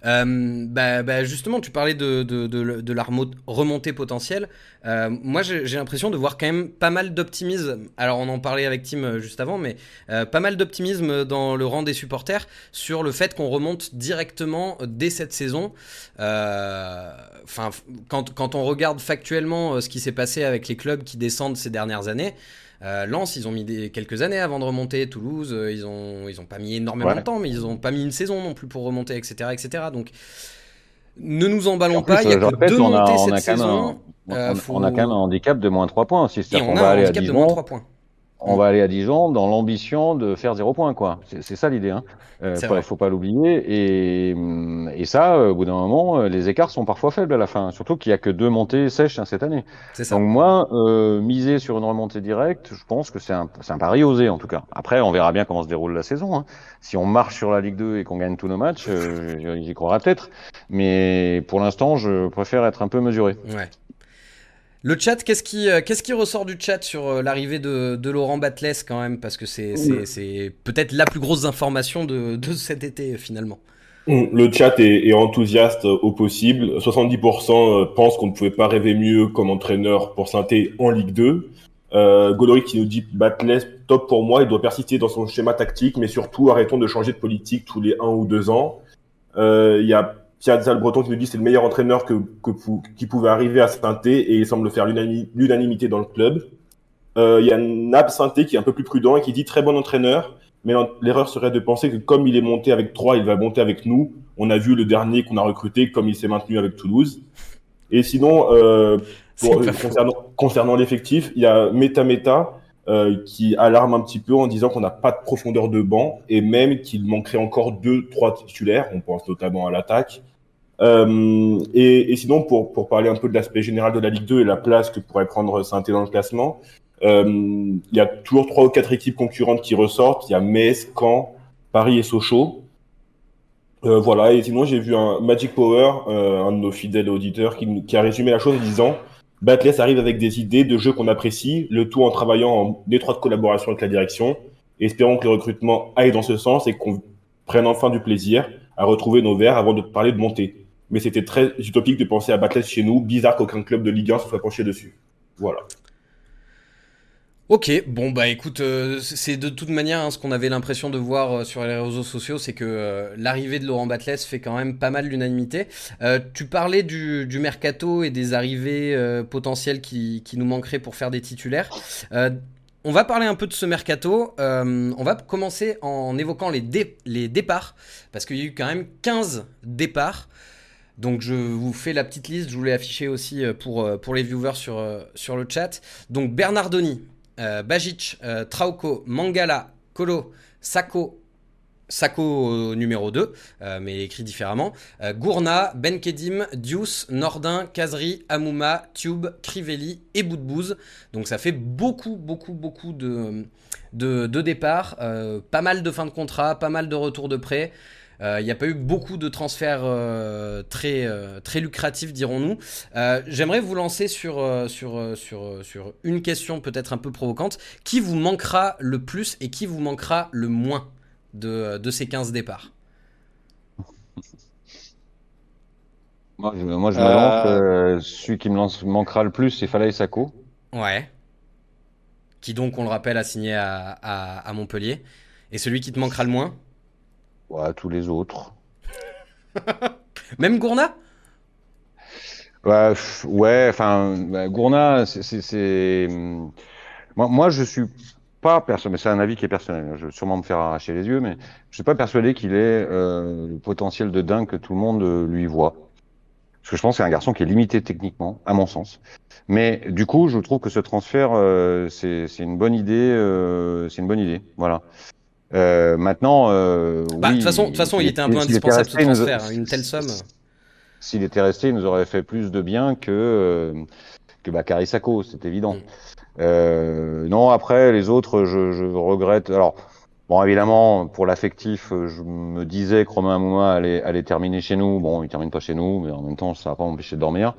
Euh, bah, bah, justement, tu parlais de, de, de, la remontée potentielle. Euh, moi, j'ai l'impression de voir quand même pas mal d'optimisme. Alors, on en parlait avec Tim euh, juste avant, mais euh, pas mal d'optimisme dans le rang des supporters sur le fait qu'on remonte directement dès cette saison. Enfin, quand, quand on regarde factuellement ce qui s'est passé avec les clubs qui descendent ces dernières années. Euh, Lens, ils ont mis des, quelques années avant de remonter. Toulouse, euh, ils ont ils ont pas mis énormément ouais. de temps, mais ils ont pas mis une saison non plus pour remonter, etc., etc. Donc ne nous emballons pas. Il y a que répète, deux on montées a, cette on a saison. On, euh, on, faut... on, a quand même un handicap de moins 3 points aussi. Et on a un handicap de moins 3 points. On va aller à Dijon dans l'ambition de faire zéro point, quoi. C'est ça l'idée. Hein. Euh, il faut pas l'oublier. Et, et, ça, au bout d'un moment, les écarts sont parfois faibles à la fin. Surtout qu'il y a que deux montées sèches hein, cette année. Donc moi, euh, miser sur une remontée directe, je pense que c'est un, un pari osé en tout cas. Après, on verra bien comment se déroule la saison. Hein. Si on marche sur la Ligue 2 et qu'on gagne tous nos matchs, euh, j'y croirai peut-être. Mais pour l'instant, je préfère être un peu mesuré. Ouais. Le chat, qu'est-ce qui, euh, qu'est-ce qui ressort du chat sur euh, l'arrivée de, de, Laurent Batles quand même? Parce que c'est, c'est, peut-être la plus grosse information de, de cet été finalement. Le chat est, est, enthousiaste au possible. 70% pensent qu'on ne pouvait pas rêver mieux comme entraîneur pour Synthé en Ligue 2. Euh, qui nous dit Batles top pour moi, il doit persister dans son schéma tactique, mais surtout arrêtons de changer de politique tous les un ou deux ans. Euh, il y a Pierre Zal Breton qui nous dit c'est le meilleur entraîneur que, que qui pouvait arriver à Sainté et il semble faire l'unanimité dans le club. Euh, il y a Nab Sainté qui est un peu plus prudent et qui dit très bon entraîneur, mais l'erreur serait de penser que comme il est monté avec trois, il va monter avec nous. On a vu le dernier qu'on a recruté comme il s'est maintenu avec Toulouse. Et sinon, euh, concernant, concernant l'effectif, il y a Meta Meta euh, qui alarme un petit peu en disant qu'on n'a pas de profondeur de banc et même qu'il manquerait encore deux, trois titulaires. On pense notamment à l'attaque. Euh, et, et, sinon, pour, pour parler un peu de l'aspect général de la Ligue 2 et la place que pourrait prendre saint dans le classement, euh, il y a toujours trois ou quatre équipes concurrentes qui ressortent. Il y a Metz, Caen, Paris et Sochaux. Euh, voilà, et sinon j'ai vu un Magic Power, euh, un de nos fidèles auditeurs, qui, qui, a résumé la chose en disant Batless arrive avec des idées de jeux qu'on apprécie, le tout en travaillant en étroite collaboration avec la direction. Espérons que le recrutement aille dans ce sens et qu'on prenne enfin du plaisir à retrouver nos verts avant de parler de montée. Mais c'était très utopique de penser à Batless chez nous, bizarre qu'aucun club de Ligue 1 se soit penché dessus. Voilà. Ok, bon bah écoute, euh, c'est de toute manière hein, ce qu'on avait l'impression de voir euh, sur les réseaux sociaux, c'est que euh, l'arrivée de Laurent Batles fait quand même pas mal l'unanimité. tu parlais du, mercato et des arrivées potentielles qui, qui, nous manqueraient pour faire des titulaires. on va parler un peu de ce mercato. on va commencer en évoquant les, les départs, parce qu'il y a eu quand même 15 départs. Donc je vous fais la petite liste, je voulais afficher aussi pour, pour les viewers sur, sur le chat. Donc Bernardoni, euh, Bajic, euh, Trauco, Mangala, Kolo, Sako, Sako numéro 2, euh, mais écrit différemment. Gourna, Benkedim, Dius, Nordin, Kazri, Amouma, Tube, Crivelli et Boudbouz. Donc ça fait beaucoup, beaucoup, beaucoup de, de, de départs. pas mal de fins de contrat, pas mal de retours de prêt. Il n'y a pas eu beaucoup de transferts très, très lucratifs, dirons-nous. J'aimerais vous lancer sur, sur, sur, sur une question peut-être un peu provocante. Qui vous manquera le plus et qui vous manquera le moins de, de ces 15 départs? Moi, je, moi, je me lance. celui qui me lance, manquera le plus, c'est Falaï Sako. Ouais. Qui donc, on le rappelle, a signé à, à, à Montpellier. Et celui qui te manquera le moins? Ouais, tous les autres. Même Gourna? Bah, Ouais, enfin, bah, Gourna, c'est. Hmm, moi, moi, je suis pas persuadé, mais c'est un avis qui est personnel. Je vais sûrement me faire arracher les yeux, mais je suis pas persuadé qu'il ait euh, le potentiel de dingue que tout le monde euh, lui voit. Parce que je pense que c'est un garçon qui est limité techniquement, à mon sens. Mais du coup, je trouve que ce transfert, euh, c'est une bonne idée. c'est une bonne idée. Voilà. Euh, maintenant, euh, bah, de toute façon, toute façon, il était un peu indispensable ce transfert, hein, une telle somme. S'il était resté, il nous aurait fait plus de bien que euh, que Bakary Sako, c'est évident. Mm. Euh, non, après les autres, je, je, regrette. Alors, bon, évidemment, pour l'affectif, je me disais que Romain Mouma allait, allait terminer chez nous. Bon, il termine pas chez nous, mais en même temps, ça va pas m'empêcher de dormir.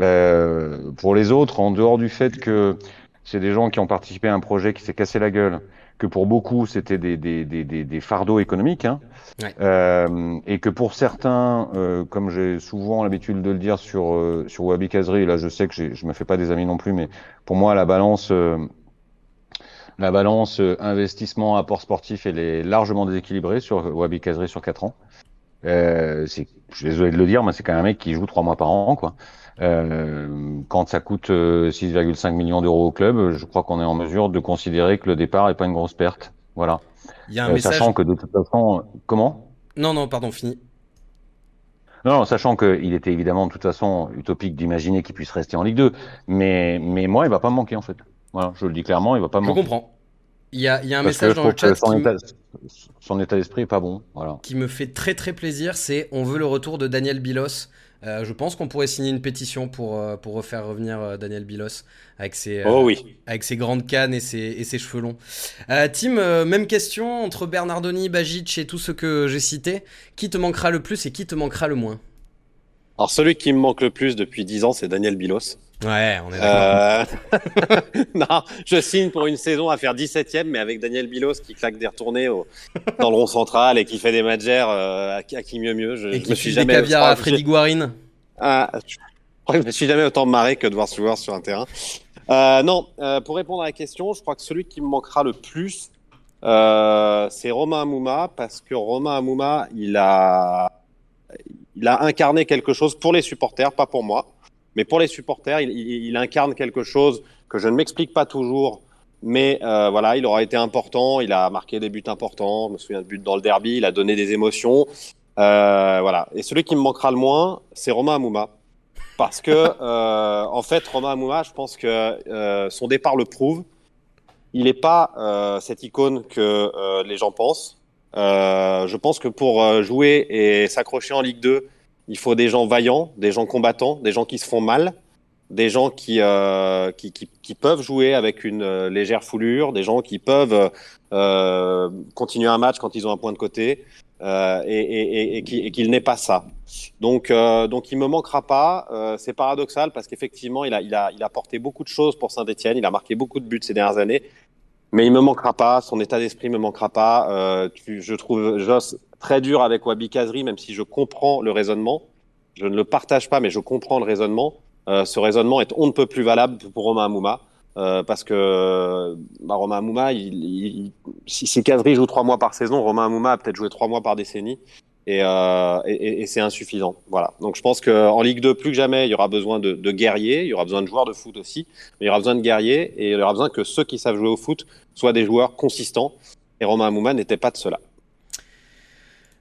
Euh, pour les autres, en dehors du fait que c'est des gens qui ont participé à un projet qui s'est cassé la gueule, que pour beaucoup c'était des, des, des, des, fardeaux économiques, hein, euh, et que pour certains, euh, comme j'ai souvent l'habitude de le dire sur euh, sur Wabi Kazri, là je sais que je me fais pas des amis non plus, mais pour moi la balance euh, la balance euh, investissement apport sportif elle est largement déséquilibrée sur Wabi Kazri sur quatre ans. Euh, c'est, je suis désolé de le dire, mais c'est quand même un mec qui joue trois mois par an, quoi. Euh, quand ça coûte 6,5 euh, millions d'euros au club, je crois qu'on est en mesure de considérer que le départ est pas une grosse perte. Voilà. Il y a un message... Sachant que de toute façon, comment? Non, non, pardon, fini. Non, sachant qu'il était évidemment de toute façon utopique d'imaginer qu'il puisse rester en Ligue 2, mais mais moi il va pas me manquer en fait. Voilà, je le dis clairement, il va pas me manquer. Je comprends. Il y a, y a un message dans le chat son, qui, état, son état d'esprit est pas bon. Voilà. qui me fait très très plaisir, c'est on veut le retour de Daniel Bilos. Euh, je pense qu'on pourrait signer une pétition pour, euh, pour refaire revenir euh, Daniel Bilos avec ses, Oh oui. avec ses grandes cannes et ses, et ses cheveux longs. Euh, Tim, euh, même question entre Bernardoni, Bajic et tout ce que j'ai cité. Qui te manquera le plus et qui te manquera le moins? Alors celui qui me manque le plus depuis 10 ans, c'est Daniel Bilos. Ouais, on est d'accord. Euh... non, je signe pour une saison à faire 17ème, mais avec Daniel Bilos qui claque des retournées au... dans le rond central et qui fait des matchs euh, à, qui- mieux mieux. Je, et je qui me suis file des jamais. caviar à Freddy Guarin. Ah, je me suis jamais autant marré que de voir ce joueur sur un terrain. Euh, non, euh, pour répondre à la question, je crois que celui qui me manquera le plus, euh, c'est Romain Amouma, parce que Romain Amouma, il a, il a incarné quelque chose pour les supporters, pas pour moi, mais pour les supporters, il, incarne quelque chose que je ne m'explique pas toujours. Mais euh, voilà, il aura été important, il a marqué des buts importants, je me souviens de buts dans le derby, il a donné des émotions. Euh, voilà. Et celui qui me manquera le moins, c'est Romain Amouma. Parce que, euh, en fait, Romain Amouma, je pense que son départ le prouve. Il n'est pas cette icône que les gens pensent. Euh, je pense que pour euh, jouer et s'accrocher en Ligue 2, il faut des gens vaillants, des gens combattants, des gens qui se font mal, des gens qui, euh, qui, peuvent jouer avec une légère foulure, des gens qui peuvent continuer un match quand ils ont un point de côté, et, et, et, et qui- et qu'il n'est pas ça. Donc, donc il me manquera pas. C'est paradoxal parce qu'effectivement, il a, il a, il a porté beaucoup de choses pour Saint-Etienne. Il a marqué beaucoup de buts ces dernières années. Mais il me manquera pas. Son état d'esprit me manquera pas. Euh, tu- je trouve Joss très dur avec Wabi Kazri, même si je comprends le raisonnement. Je ne le partage pas, mais je comprends le raisonnement. Euh, ce raisonnement est on ne peut plus valable pour Romain Amouma. Euh, parce que bah, Romain Amouma, il, il- si, si Kazri joue trois mois par saison, Romain Amouma a peut-être joué trois mois par décennie et, euh, et, c'est insuffisant. Voilà. Donc je pense qu'en Ligue 2, plus que jamais, il y aura besoin de, guerriers, il y aura besoin de joueurs de foot aussi, mais il y aura besoin de guerriers et il y aura besoin que ceux qui savent jouer au foot soient des joueurs consistants. Et Romain Amouma n'était pas de cela.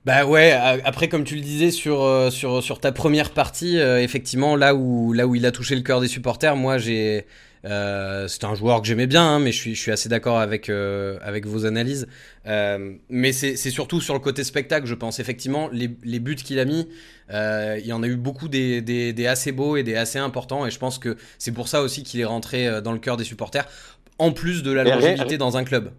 Bah ouais, après comme tu le disais sur, euh, sur ta première partie, euh, effectivement, là où, là où il a touché le cœur des supporters, moi j'ai... Euh, c'est un joueur que j'aimais bien, hein, mais je suis, je suis assez d'accord avec, euh, avec vos analyses. Euh, mais c'est surtout sur le côté spectacle, je pense. Effectivement, les, les buts qu'il a mis, il y en a eu beaucoup des, des, des assez beaux et des assez importants, et je pense que c'est pour ça aussi qu'il est rentré dans le cœur des supporters, en plus de la longévité dans un club.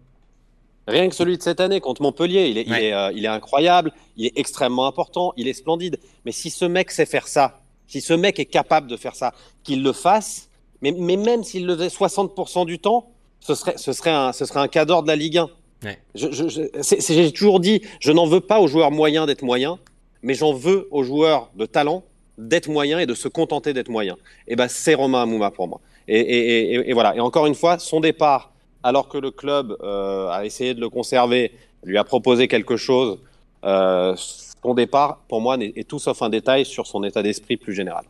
Rien que celui de cette année contre Montpellier, il est, il Ouais. est, euh, il est incroyable, il est extrêmement important, il est splendide. Mais si ce mec sait faire ça, si ce mec est capable de faire ça, qu'il le fasse, mais, mais même s'il le faisait 60% du temps, ce serait, ce serait un, ce serait un cadre de la Ligue 1. Ouais. Je, je, je- c'est- c'est- j'ai toujours dit, je n'en veux pas aux joueurs moyens d'être moyens, mais j'en veux aux joueurs de talent d'être moyens et de se contenter d'être moyens. Et ben c'est Romain Amouma pour moi. Et, et, et, et voilà. Et encore une fois, son départ, alors que le club euh, a essayé de le conserver, lui a proposé quelque chose, euh, son départ, pour moi, est tout sauf un détail sur son état d'esprit plus général.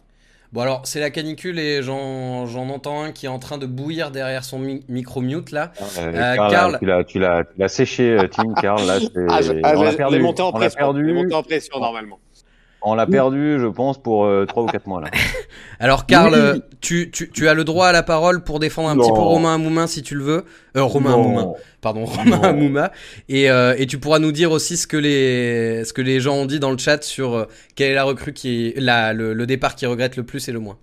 Bon alors c'est la canicule et j'en j'en entends un qui est en train de bouillir derrière son mi- micro mute là. Euh, Euh, Karl, Karl. tu l'as, tu l'as, tu l'as séché, euh, Tim. Karl, là, c'est, Ah, je, ah, on l'a je- perdu. les montées en on l'a les perdu. montées en pression normalement. On l'a perdu, je pense, pour euh, trois ou quatre mois là. Alors Karl, Oui. euh, tu, tu, tu as le droit à la parole pour défendre un Non. petit peu Romain Amouma si tu le veux. Euh, Romain. Amouma, pardon, Romain. Amouma. Et, euh, et tu pourras nous dire aussi ce que les, ce que les gens ont dit dans le chat sur euh, quelle est la recrue qui est, la, le, le départ qui regrette le plus et le moins.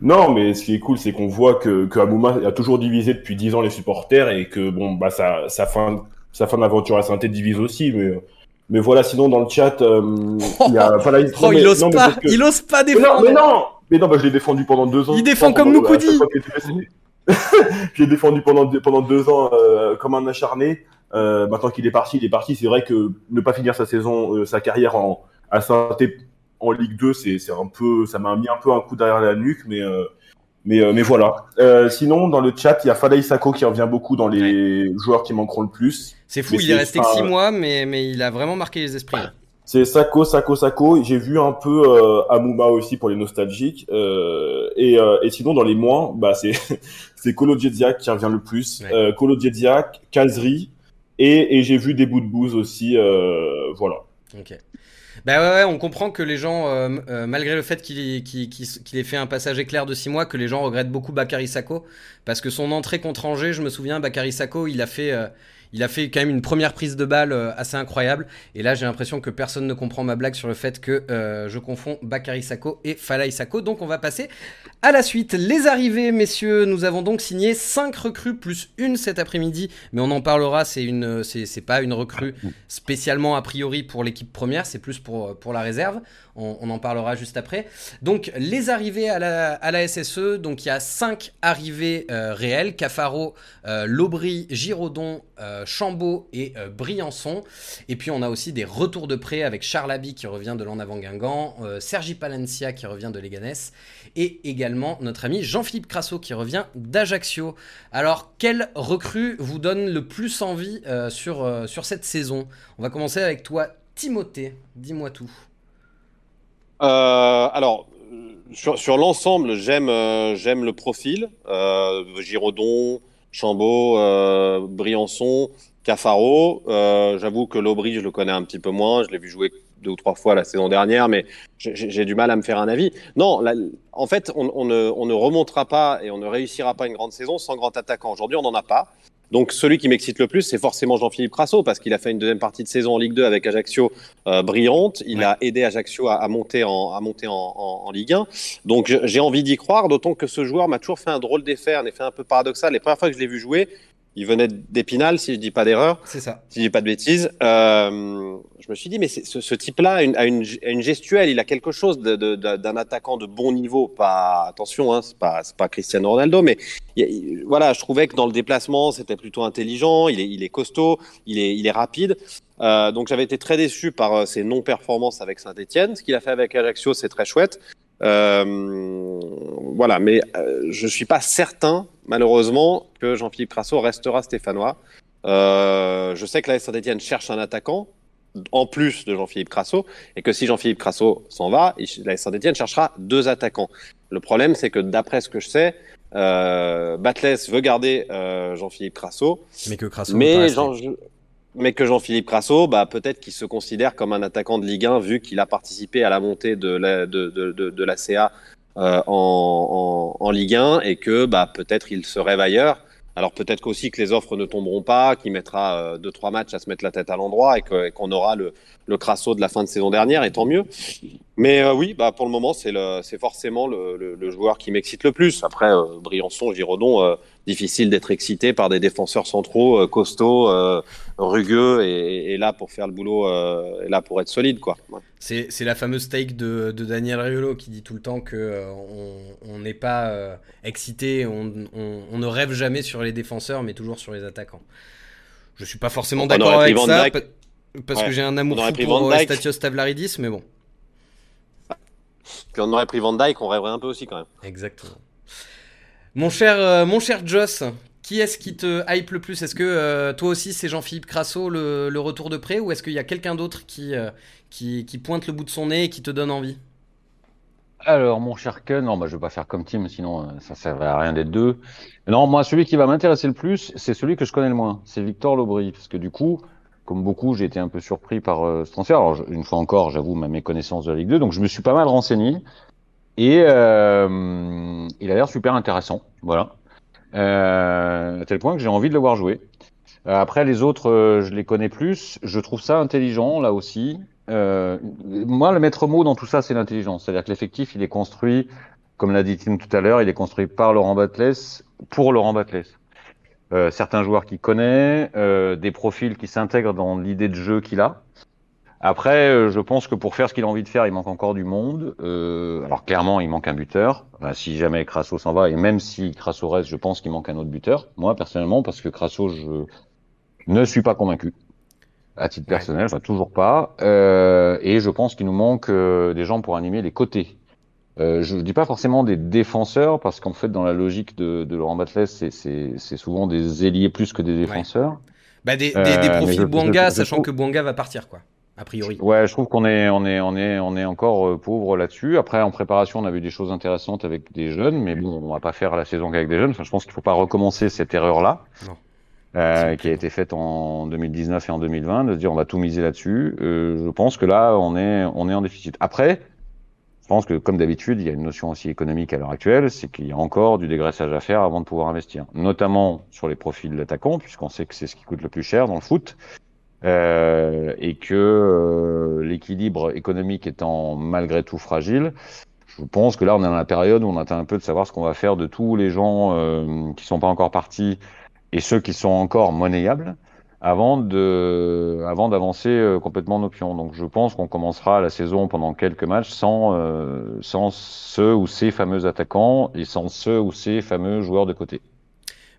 Non, mais ce qui est cool, c'est qu'on voit que, que Amouma a toujours divisé depuis 10 ans les supporters et que bon, bah sa, sa fin, sa fin d'aventure à saint divise aussi. Mais, mais voilà, sinon dans le chat, euh, il y a. voilà, Oh, non, mais- il ose pas, il ose pas Mais non, défendre. mais non, mais non, bah, je l'ai défendu pendant deux ans. Il défend comme Moukoudi. je l'ai défendu pendant deux, pendant deux ans euh, comme un acharné. Euh, maintenant qu'il est parti, il est parti. C'est vrai que ne pas finir sa saison, euh, sa carrière en à saint en Ligue 2, c'est c'est un peu, ça m'a mis un peu un coup derrière la nuque, mais euh, mais euh, mais voilà. Euh, sinon, dans le chat, il y a Falaï Sako qui revient beaucoup dans les joueurs qui manqueront le plus. C'est fou, Mais il est resté que pas- 6 mois, mais, mais il a vraiment marqué les esprits. C'est Sako, Sako, Sako. J'ai vu un peu euh, Amouma aussi pour les nostalgiques. Euh, et, euh, et sinon, dans les moins, bah, c'est c'est Kolo Djedziak qui revient le plus. Ouais. Euh, Kolo Djedziak, Kazri. Et, et j'ai vu des bouts de bouse aussi. Voilà. Ok. Bah ouais, ouais, on comprend que les gens, euh, euh, malgré le fait qu'il ait fait un passage éclair de 6 mois, que les gens regrettent beaucoup Bakary Sako. Parce que son entrée contre Angers, je me souviens, Bakary Sako, il a fait, euh, il a fait quand même une première prise de balle euh, assez incroyable. Et là, j'ai l'impression que personne ne comprend ma blague sur le fait que euh, je confonds Bakary Sako et Falaï Sako. Donc on va passer à la suite. Les arrivées, messieurs, nous avons donc signé 5 recrues plus une cet après-midi. Mais on en parlera, c'est une, c'est pas une recrue spécialement a priori pour l'équipe première, c'est plus pour, pour la réserve. On, en parlera juste après. Donc les arrivées à la, à la SSE, donc il y a 5 arrivées euh, réelles. Cafaro, euh, Lobry, Giraudon, Chambaud et euh, Briançon. Et puis on a aussi des retours de prêt avec Charles Abbey qui revient de l'en avant Guingamp, euh, Sergi Palencia qui revient de Leganés et également notre ami Jean-Philippe Crasso qui revient d'Ajaccio. Alors quelle recrue vous donne le plus envie euh, sur, euh, sur cette saison? On va commencer avec toi Timothée, dis-moi tout. Euh, alors, euh, sur, sur l'ensemble, j'aime euh, j'aime le profil. Euh, Chambaud, euh, Briançon, Cafaro. Euh, J'avoue que l'Aubry, je le connais un petit peu moins. Je l'ai vu jouer deux ou trois fois la saison dernière, mais j'ai du mal à me faire un avis. Non, en fait, on, on ne, on ne remontera pas et on ne réussira pas une grande saison sans grand attaquant. Aujourd'hui, on n'en a pas. Donc, celui qui m'excite le plus, c'est forcément Jean-Philippe Crasso, parce qu'il a fait une deuxième partie de saison en Ligue 2 avec Ajaccio euh, brillante. Il Ouais. a aidé Ajaccio à, à monter, en, à monter en, en- en Ligue 1. Donc j'ai envie d'y croire, d'autant que ce joueur m'a toujours fait un drôle d'effet, un effet un peu paradoxal. Les premières fois que je l'ai vu jouer, il venait d'Épinal, si je dis pas d'erreur, C'est ça. si je dis pas de bêtises. Euh, je me suis dit, mais ce, ce type-là a une, a une, a une gestuelle, il a quelque chose de- de- de- d'un attaquant de bon niveau. Pas attention, hein, c'est pas, c'est pas Cristiano Ronaldo, mais il- voilà, je trouvais que dans le déplacement, c'était plutôt intelligent. Il est, il est costaud, il est, il est rapide. Euh, donc j'avais été très déçu par euh, ses non-performances avec Saint-Etienne. Ce qu'il a fait avec Ajaccio, c'est très chouette. Euh, voilà, mais euh, je suis pas certain, malheureusement, que Jean-Philippe Crasso restera stéphanois. Euh, je sais que la Saint-Etienne cherche un attaquant en plus de Jean-Philippe Crasso, et que si Jean-Philippe Crasso s'en va, la Saint-Etienne cherchera deux attaquants. Le problème, c'est que d'après ce que je sais, euh, Batles veut garder euh, Jean-Philippe Crasso, Mais que Crasso mais, mais que Jean-Philippe Crasso, bah, peut-être qu'il se considère comme un attaquant de Ligue 1 vu qu'il a participé à la montée de la, CA euh, en, Ligue 1 et que bah, peut-être il se rêve ailleurs. Alors peut-être qu'aussi que les offres ne tomberont pas, qu'il mettra euh, deux trois matchs à se mettre la tête à l'endroit et qu'on aura le, le Crasso de la fin de saison dernière, et tant mieux. Mais euh, oui, bah, pour le moment, c'est forcément le, le, le joueur qui m'excite le plus. Après, euh, Briançon, Giraudon, euh, difficile d'être excité par des défenseurs centraux euh, costauds, euh, rugueux et, et là pour faire le boulot, euh, et là pour être solide, quoi. Ouais. C'est la fameuse take de, de Daniel Riolo qui dit tout le temps que euh, on- on n'est pas excité, on, on- on ne rêve jamais sur les défenseurs, mais toujours sur les attaquants. Je suis pas forcément d'accord avec ça, parce Ouais. que j'ai un amour fou pour. Statios Stavlaridis, mais bon, Puis on aurait pris Van Dyke, on rêverait un peu aussi quand même. exactement. Mon cher, euh, mon cher Joss, qui est-ce qui te hype le plus? Est-ce que euh, toi aussi c'est Jean-Philippe Crasso le, retour de près, ou est-ce qu'il y a quelqu'un d'autre qui, euh, qui, pointe le bout de son nez et qui te donne envie? Alors, mon cher Ken, non, bah, je vais pas faire comme Tim, sinon ça servait à rien d'être deux. Non, moi, celui qui va m'intéresser le plus, c'est celui que je connais le moins. C'est Victor Lobry. Parce que du coup, comme beaucoup, j'ai été un peu surpris par ce transfert. Alors, une fois encore, j'avoue ma méconnaissance de la Ligue 2. Donc, je me suis pas mal renseigné. Et il a l'air super intéressant. Voilà. Euh, à tel point que j'ai envie de le voir jouer. Euh, après, les autres, euh, je les connais plus. Je trouve ça intelligent, là aussi. Moi, le maître mot dans tout ça, c'est l'intelligence. C'est-à-dire que l'effectif, il est construit, comme l'a dit Tim tout à l'heure, il est construit par Laurent Batles pour Laurent Batles. Euh, certains joueurs qu'il connaît, des profils qui s'intègrent dans l'idée de jeu qu'il a. Après, euh, je pense que pour faire ce qu'il a envie de faire, il manque encore du monde. Euh, alors clairement, il manque un buteur. Enfin, si jamais Crasso s'en va, et même si Crasso reste, je pense qu'il manque un autre buteur. Moi, personnellement, parce que Crasso, je ne suis pas convaincu. À titre Ouais. personnel, enfin toujours pas. Euh, et je pense qu'il nous manque euh, des gens pour animer les côtés. Euh, je ne dis pas forcément des défenseurs, parce qu'en fait, dans la logique de, de Laurent Batles, c'est- souvent des ailiers plus que des défenseurs. Bah des, des, Euh, des profils je- Bouanga, je- je sachant que Bouanga va partir, quoi. A priori. Ouais, je trouve qu'on est, on est, on est, on est encore euh, pauvre là-dessus. Après, en préparation, on a vu des choses intéressantes avec des jeunes, mais bon, on va pas faire la saison qu'avec des jeunes. Enfin, je pense qu'il faut pas recommencer cette erreur-là. Euh, qui a été faite en 2019 et en 2020, de se dire on va tout miser là-dessus. Euh, je pense que là, on est, on est en déficit. Après, je pense que comme d'habitude, il y a une notion aussi économique à l'heure actuelle, c'est qu'il y a encore du dégraissage à faire avant de pouvoir investir, notamment sur les profils d'attaquants, puisqu'on sait que c'est ce qui coûte le plus cher dans le foot. Euh, et que euh, l'équilibre économique étant malgré tout fragile, je pense que là on est dans la période où on attend un peu de savoir ce qu'on va faire de tous les gens euh, qui sont pas encore partis et ceux qui sont encore monnayables avant de avant d'avancer euh, complètement nos pions. Donc je pense qu'on commencera la saison pendant quelques matchs sans euh, sans ceux ou ces fameux attaquants et sans ceux ou ces fameux joueurs de côté.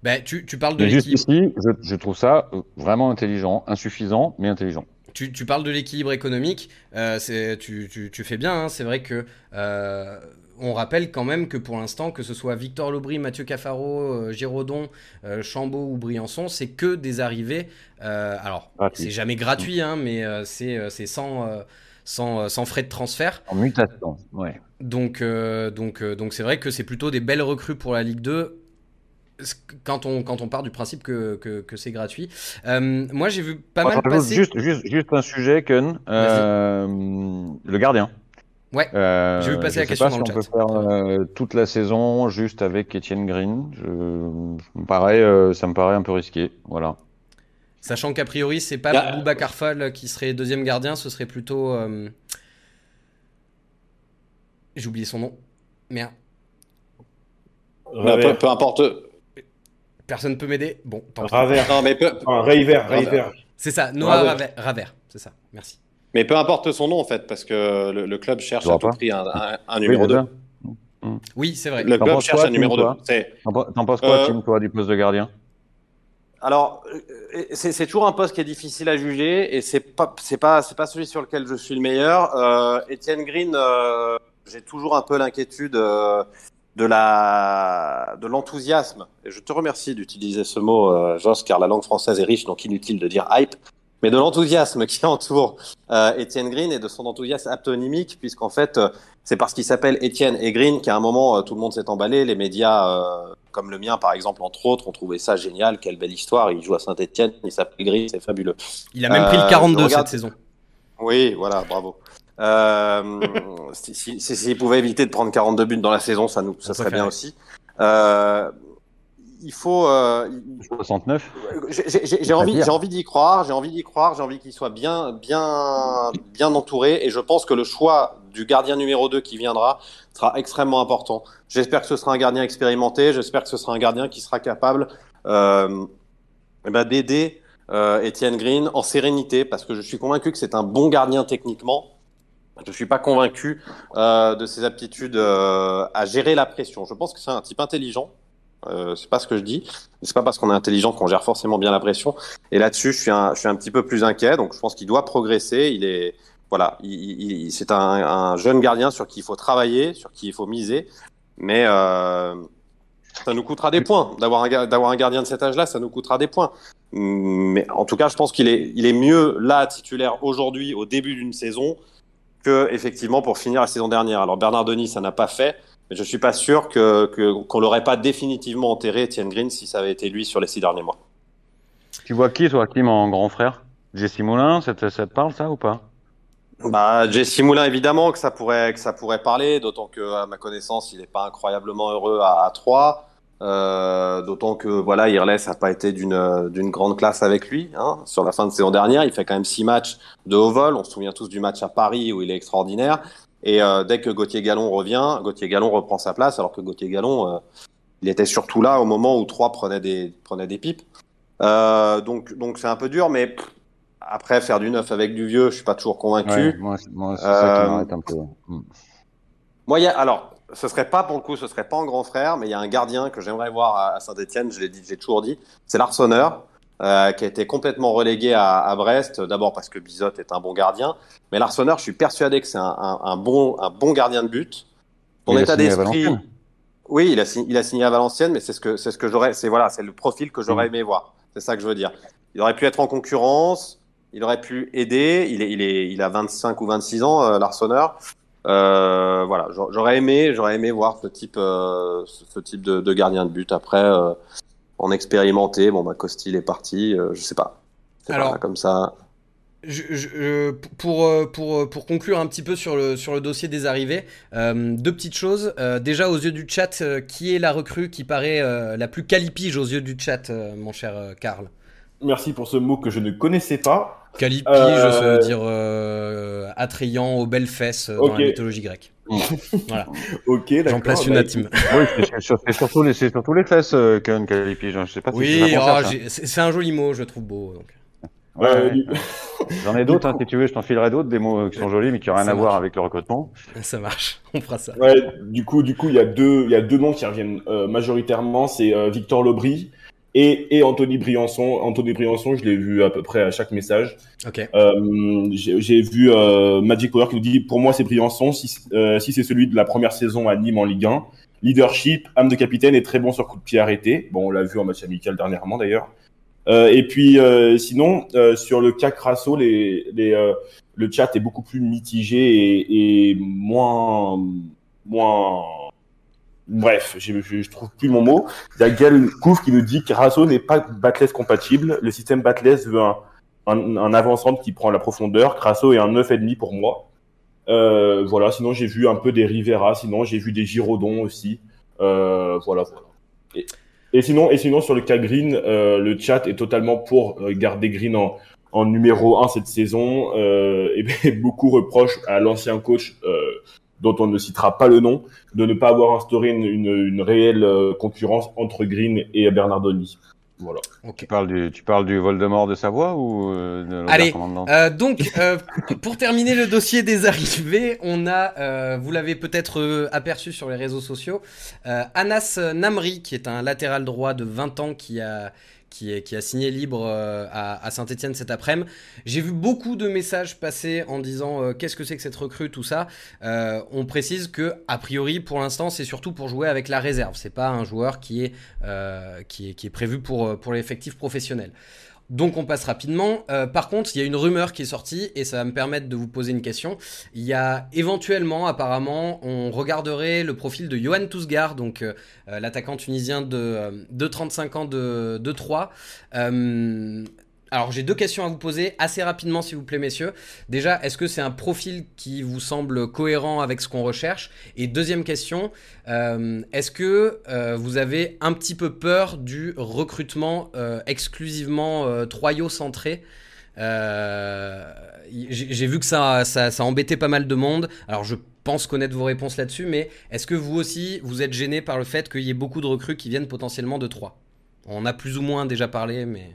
Ben, tu, tu parles de Mais juste ici, je, je trouve ça euh, vraiment intelligent, insuffisant, mais intelligent. Tu, tu parles de l'équilibre économique. Euh, tu, tu, tu fais bien. hein, c'est vrai que euh, on rappelle quand même que pour l'instant, que ce soit Victor Lobry, Mathieu Cafaro, euh, Giraudon, euh, Chambaud ou Briançon, c'est que des arrivées. alors, c'est jamais gratuit, hein, mais c'est sans, sans, sans frais de transfert. En mutation, ouais. Donc, euh, donc, euh, donc c'est vrai que c'est plutôt des belles recrues pour la Ligue 2 quand on, quand on part du principe que, que, que c'est gratuit. Euh, moi, j'ai vu pas Moi, mal passer. juste, juste, juste un sujet, Kun. Euh, le gardien. Ouais. Euh, J'ai vu passer la question pas dans si le on chat. peut faire euh, toute la saison juste avec Etienne Green. Je, me paraît, euh, ça me paraît un peu risqué. Voilà. Sachant qu'a priori, c'est pas Boubacar Fall qui serait deuxième gardien, ce serait plutôt. euh, J'ai oublié son nom. Merde. Bah, Ravert. peu, peu importe. Personne peut m'aider? Bon, tant pis. Ravert. Non, mais peu, Enfin, Reiver, Ravert. Reiver. C'est ça, Noah Ravert. Raver. Raver, c'est ça, merci. mais peu importe son nom en fait, parce que le, le club cherche à tout prix un, un- un Oui, numéro 2. déjà. Oui, c'est vrai. Le club cherche quoi, un numéro Tim, 2. toi T'en pe- T'en penses quoi, Euh, Tim, toi, du poste de gardien? Alors, euh, c'est c'est toujours un poste qui est difficile à juger et c'est pas c'est pas c'est pas celui sur lequel je suis le meilleur. Euh, Etienne Green, euh, j'ai toujours un peu l'inquiétude euh, de la de l'enthousiasme. Et je te remercie d'utiliser ce mot, euh, Joss, car la langue française est riche, donc inutile de dire hype. Mais de l'enthousiasme qui entoure euh, Etienne Green et de son enthousiasme aptonymique, puisqu'en fait, euh, c'est parce qu'il s'appelle Etienne et Green qu'à un moment, euh, tout le monde s'est emballé. Les médias, euh, comme le mien par exemple, entre autres, ont trouvé ça génial. Quelle belle histoire. Il joue à Saint-Etienne, il s'appelle Green, c'est fabuleux. Il a même pris le je 42 regarde- cette saison. Oui, voilà, bravo. Euh, si- si- si- S'il pouvait éviter de prendre 42 buts dans la saison, ça, nous, ça serait bien aussi. Euh, il faut. euh, il- 69 j'ai- j'ai envie, j'ai envie d'y croire, j'ai envie d'y croire, j'ai envie qu'il soit bien, bien, bien entouré, et je pense que le choix du gardien numéro 2 qui viendra sera extrêmement important. J'espère que ce sera un gardien expérimenté, j'espère que ce sera un gardien qui sera capable euh, eh ben, d'aider euh, Etienne Green en sérénité, parce que je suis convaincu que c'est un bon gardien techniquement. Je suis pas convaincu euh, de ses aptitudes euh, à gérer la pression. Je pense que c'est un type intelligent. Euh, c'est pas ce que je dis. C'est pas parce qu'on est intelligent qu'on gère forcément bien la pression. Et là-dessus, je suis un, je suis un petit peu plus inquiet. Donc, je pense qu'il doit progresser. Il est, voilà, il, il- il- c'est un, un jeune gardien sur qui il faut travailler, sur qui il faut miser. Mais euh, ça nous coûtera des points d'avoir un, un gardien de cet âge-là. Ça nous coûtera des points. Mais en tout cas, je pense qu'il est, il est mieux là titulaire aujourd'hui au début d'une saison que effectivement pour finir la saison dernière. Alors Bernard Denis, ça n'a pas fait. Mais je suis pas sûr que qu'on l'aurait pas définitivement enterré Etienne Green si ça avait été lui sur les six derniers mois. Tu vois qui, toi, Kim, en grand frère? Jesse Moulin, ça te, ça te parle, ça, ou pas? Bah Jesse Moulin évidemment que ça pourrait que ça pourrait parler, d'autant que à ma connaissance il n'est pas incroyablement heureux à, à 3. Euh, d'autant que voilà Irles n'a pas été d'une d'une grande classe avec lui hein. sur la fin de saison dernière il fait quand même six matchs de haut vol. On se souvient tous du match à Paris où il est extraordinaire. Et euh, dès que Gauthier Gallon revient Gauthier Gallon reprend sa place alors que Gauthier Gallon euh, il était surtout là au moment où 3 prenait des prenait des pipes. Euh, donc donc c'est un peu dur mais pff, après faire du neuf avec du vieux je suis pas toujours convaincu. Ouais, Moi, c'est moi, c'est ça Euh, qui m'arrête un peu. Moi, y a, alors, ce serait pas pour le coup, ce serait pas en grand frère, mais il y a un gardien que j'aimerais voir à, Saint-Etienne, je l'ai dit, j'ai toujours dit, c'est l'Arseneur, euh, qui a été complètement relégué à, à Brest, d'abord parce que Bizot est un bon gardien, mais l'Arseneur, je suis persuadé que c'est un, un, un bon, un bon gardien de but. Son état d'esprit. Oui, il a, signé, il a signé à Valenciennes, mais c'est ce que, c'est ce que j'aurais, c'est voilà, c'est le profil que j'aurais Mm. aimé voir. C'est ça que je veux dire. Il aurait pu être en concurrence, il aurait pu aider. Il est, il est, il a 25 ou 26 ans, euh. Euh, voilà, j'a- j'aurais aimé, j'aurais aimé voir ce type, euh, ce type de, de gardien de but. Après, euh, en expérimenté. Bon, bah, Costil est parti, je sais pas. Alors- pas comme ça. Je- je- pour, pour, pour conclure un petit peu sur le, sur le dossier des arrivées, deux petites choses. Déjà, aux yeux du chat, qui est la recrue qui paraît la plus calipige aux yeux du chat, mon cher Karl? Merci pour ce mot que je ne connaissais pas. Calipige, Euh, ça veut dire euh, attrayant aux belles fesses euh, dans la mythologie grecque. voilà, Ok, d'accord. j'en place une bah, à Tim. Oui, c'est sur- c'est surtout les, c'est surtout les fesses, euh, Ken Calipige. Je sais pas si Oui, oh, cherche, hein. j'ai- c'est un joli mot, je le trouve beau. donc. Ouais, ouais. du- J'en ai d'autres, hein, si tu veux, je t'en filerai d'autres, des mots euh, qui sont jolis, mais qui n'ont rien Ça à voir avec le recrutement. Ça marche, on fera ça. Ouais, du coup, du coup, il y a deux, il y a deux noms qui reviennent euh, majoritairement, c'est euh, Victor Lobry et, et Anthony Briançon. Anthony Briançon, je l'ai vu à peu près à chaque message. Ok. Euh, J'ai j'ai vu euh, Magic Power qui nous dit, pour moi, c'est Briançon si, euh, si c'est celui de la première saison à Nîmes en Ligue 1. Leadership, âme de capitaine et très bon sur coup de pied arrêté. Bon, on l'a vu en match amical dernièrement d'ailleurs. Euh, et puis, euh, sinon, euh, sur le cas Crasso, les, les, euh, le chat est beaucoup plus mitigé et, et moins, moins. Bref, je, je, trouve plus mon mot. Il y a Gaël Couf qui nous dit que Crasso n'est pas Batless compatible. Le système Batless veut un, un, un avant-centre qui prend la profondeur. Crasso est un 9,5 pour moi. Euh, voilà, sinon j'ai vu un peu des Rivera, sinon j'ai vu des Giraudon aussi. Euh, voilà. Et, sinon, et sinon sur le cas Green, euh, le chat est totalement pour garder Green en, en numéro 1 cette saison. Et beaucoup reprochent à l'ancien coach, dont on ne citera pas le nom, de ne pas avoir instauré une, une, une réelle euh, concurrence entre Green et Bernardoni. Voilà. Tu parles du, tu parles du Voldemort de Savoie ou euh, de Allez, commandant? Euh, donc, euh, pour terminer le dossier des arrivées, on a, euh, vous l'avez peut-être euh, aperçu sur les réseaux sociaux, euh, Anas Namri, qui est un latéral droit de 20 ans qui a, qui a signé libre euh, à, Saint-Etienne cet après-midi. J'ai vu beaucoup de messages passer en disant euh, qu'est-ce que c'est que cette recrue, tout ça. Euh, on précise que, a priori, pour l'instant, c'est surtout pour jouer avec la réserve. C'est pas un joueur qui est, qui est, qui est prévu pour, pour l'effectif professionnel. Donc on passe rapidement. Euh, par contre, il y a une rumeur qui est sortie et ça va me permettre de vous poser une question. Il y a éventuellement, apparemment, on regarderait le profil de Johan Tousgar, donc euh, l'attaquant tunisien de, euh, de 35 ans de, de 3. Euh, alors j'ai deux questions à vous poser assez rapidement s'il vous plaît messieurs. Déjà, est-ce que c'est un profil qui vous semble cohérent avec ce qu'on recherche? Et deuxième question, euh, est-ce que euh, vous avez un petit peu peur du recrutement euh, exclusivement Euh, J'ai j'ai vu que ça, ça, ça embêtait pas mal de monde. Alors je pense connaître vos réponses là-dessus, mais est-ce que vous aussi vous êtes gêné par le fait qu'il y ait beaucoup de recrues qui viennent potentiellement de Troyes? On a plus ou moins déjà parlé, mais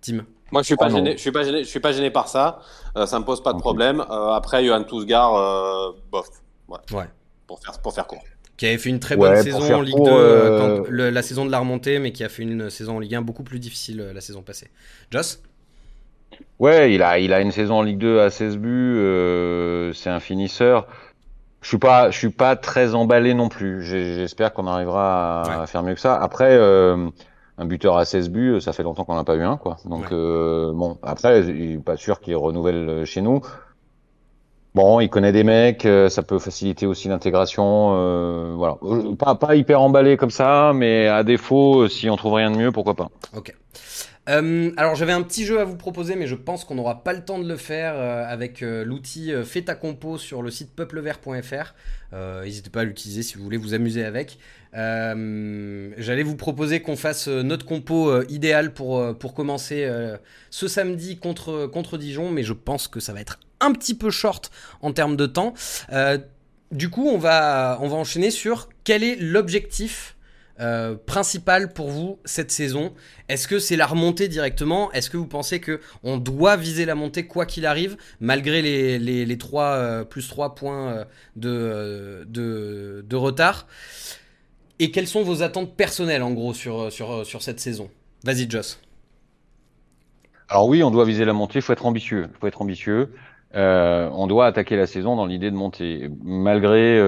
Tim? Moi, je suis pas non. gêné. Je suis pas gêné. Je suis pas gêné par ça. Euh, ça me pose pas de problème. Euh, après, Johan Tousgar, euh, bof. Ouais. Ouais. Pour faire pour faire court. Qui avait fait une très bonne saison en Ligue court, 2, euh, quand- le- la saison de la remontée, mais qui a fait une saison en Ligue 1 beaucoup plus difficile euh, la saison passée. Joss? Ouais, il a, il a une saison en Ligue 2 à 16 buts, euh, c'est un finisseur. Je suis pas, je suis pas très emballé non plus. J'espère qu'on arrivera à, Ouais. à faire mieux que ça. Après, euh, un buteur à 16 buts, ça fait longtemps qu'on n'a pas eu un, quoi. Donc Ouais. euh, bon, après, il est pas sûr qu'il renouvelle euh, chez nous. Bon, il connaît des mecs, euh, ça peut faciliter aussi l'intégration. euh, voilà, Euh, pas, pas hyper emballé comme ça, mais à défaut, si on trouve rien de mieux, pourquoi pas. Ok. Euh, alors j'avais un petit jeu à vous proposer, mais je pense qu'on n'aura pas le temps de le faire euh, avec euh, l'outil Fais ta compo sur le site peuplevert.fr. N'hésitez pas à l'utiliser si vous voulez vous amuser avec. J'allais vous proposer qu'on fasse notre compo idéal pour, pour commencer ce samedi contre, contre Dijon, mais je pense que ça va être un petit peu short en termes de temps. Du coup, on va, on va enchaîner sur quel est l'objectif euh, principal pour vous cette saison Est-ce que c'est la remontée directement? Est-ce que vous pensez que on doit viser la montée quoi qu'il arrive, malgré les, les, les 3, euh, plus 3 points euh, de, retard? Et quelles sont vos attentes personnelles en gros sur, sur, sur cette saison? Vas-y Joss. Alors oui, on doit viser la montée, il faut être ambitieux. faut être ambitieux. On doit attaquer la saison dans l'idée de monter, malgré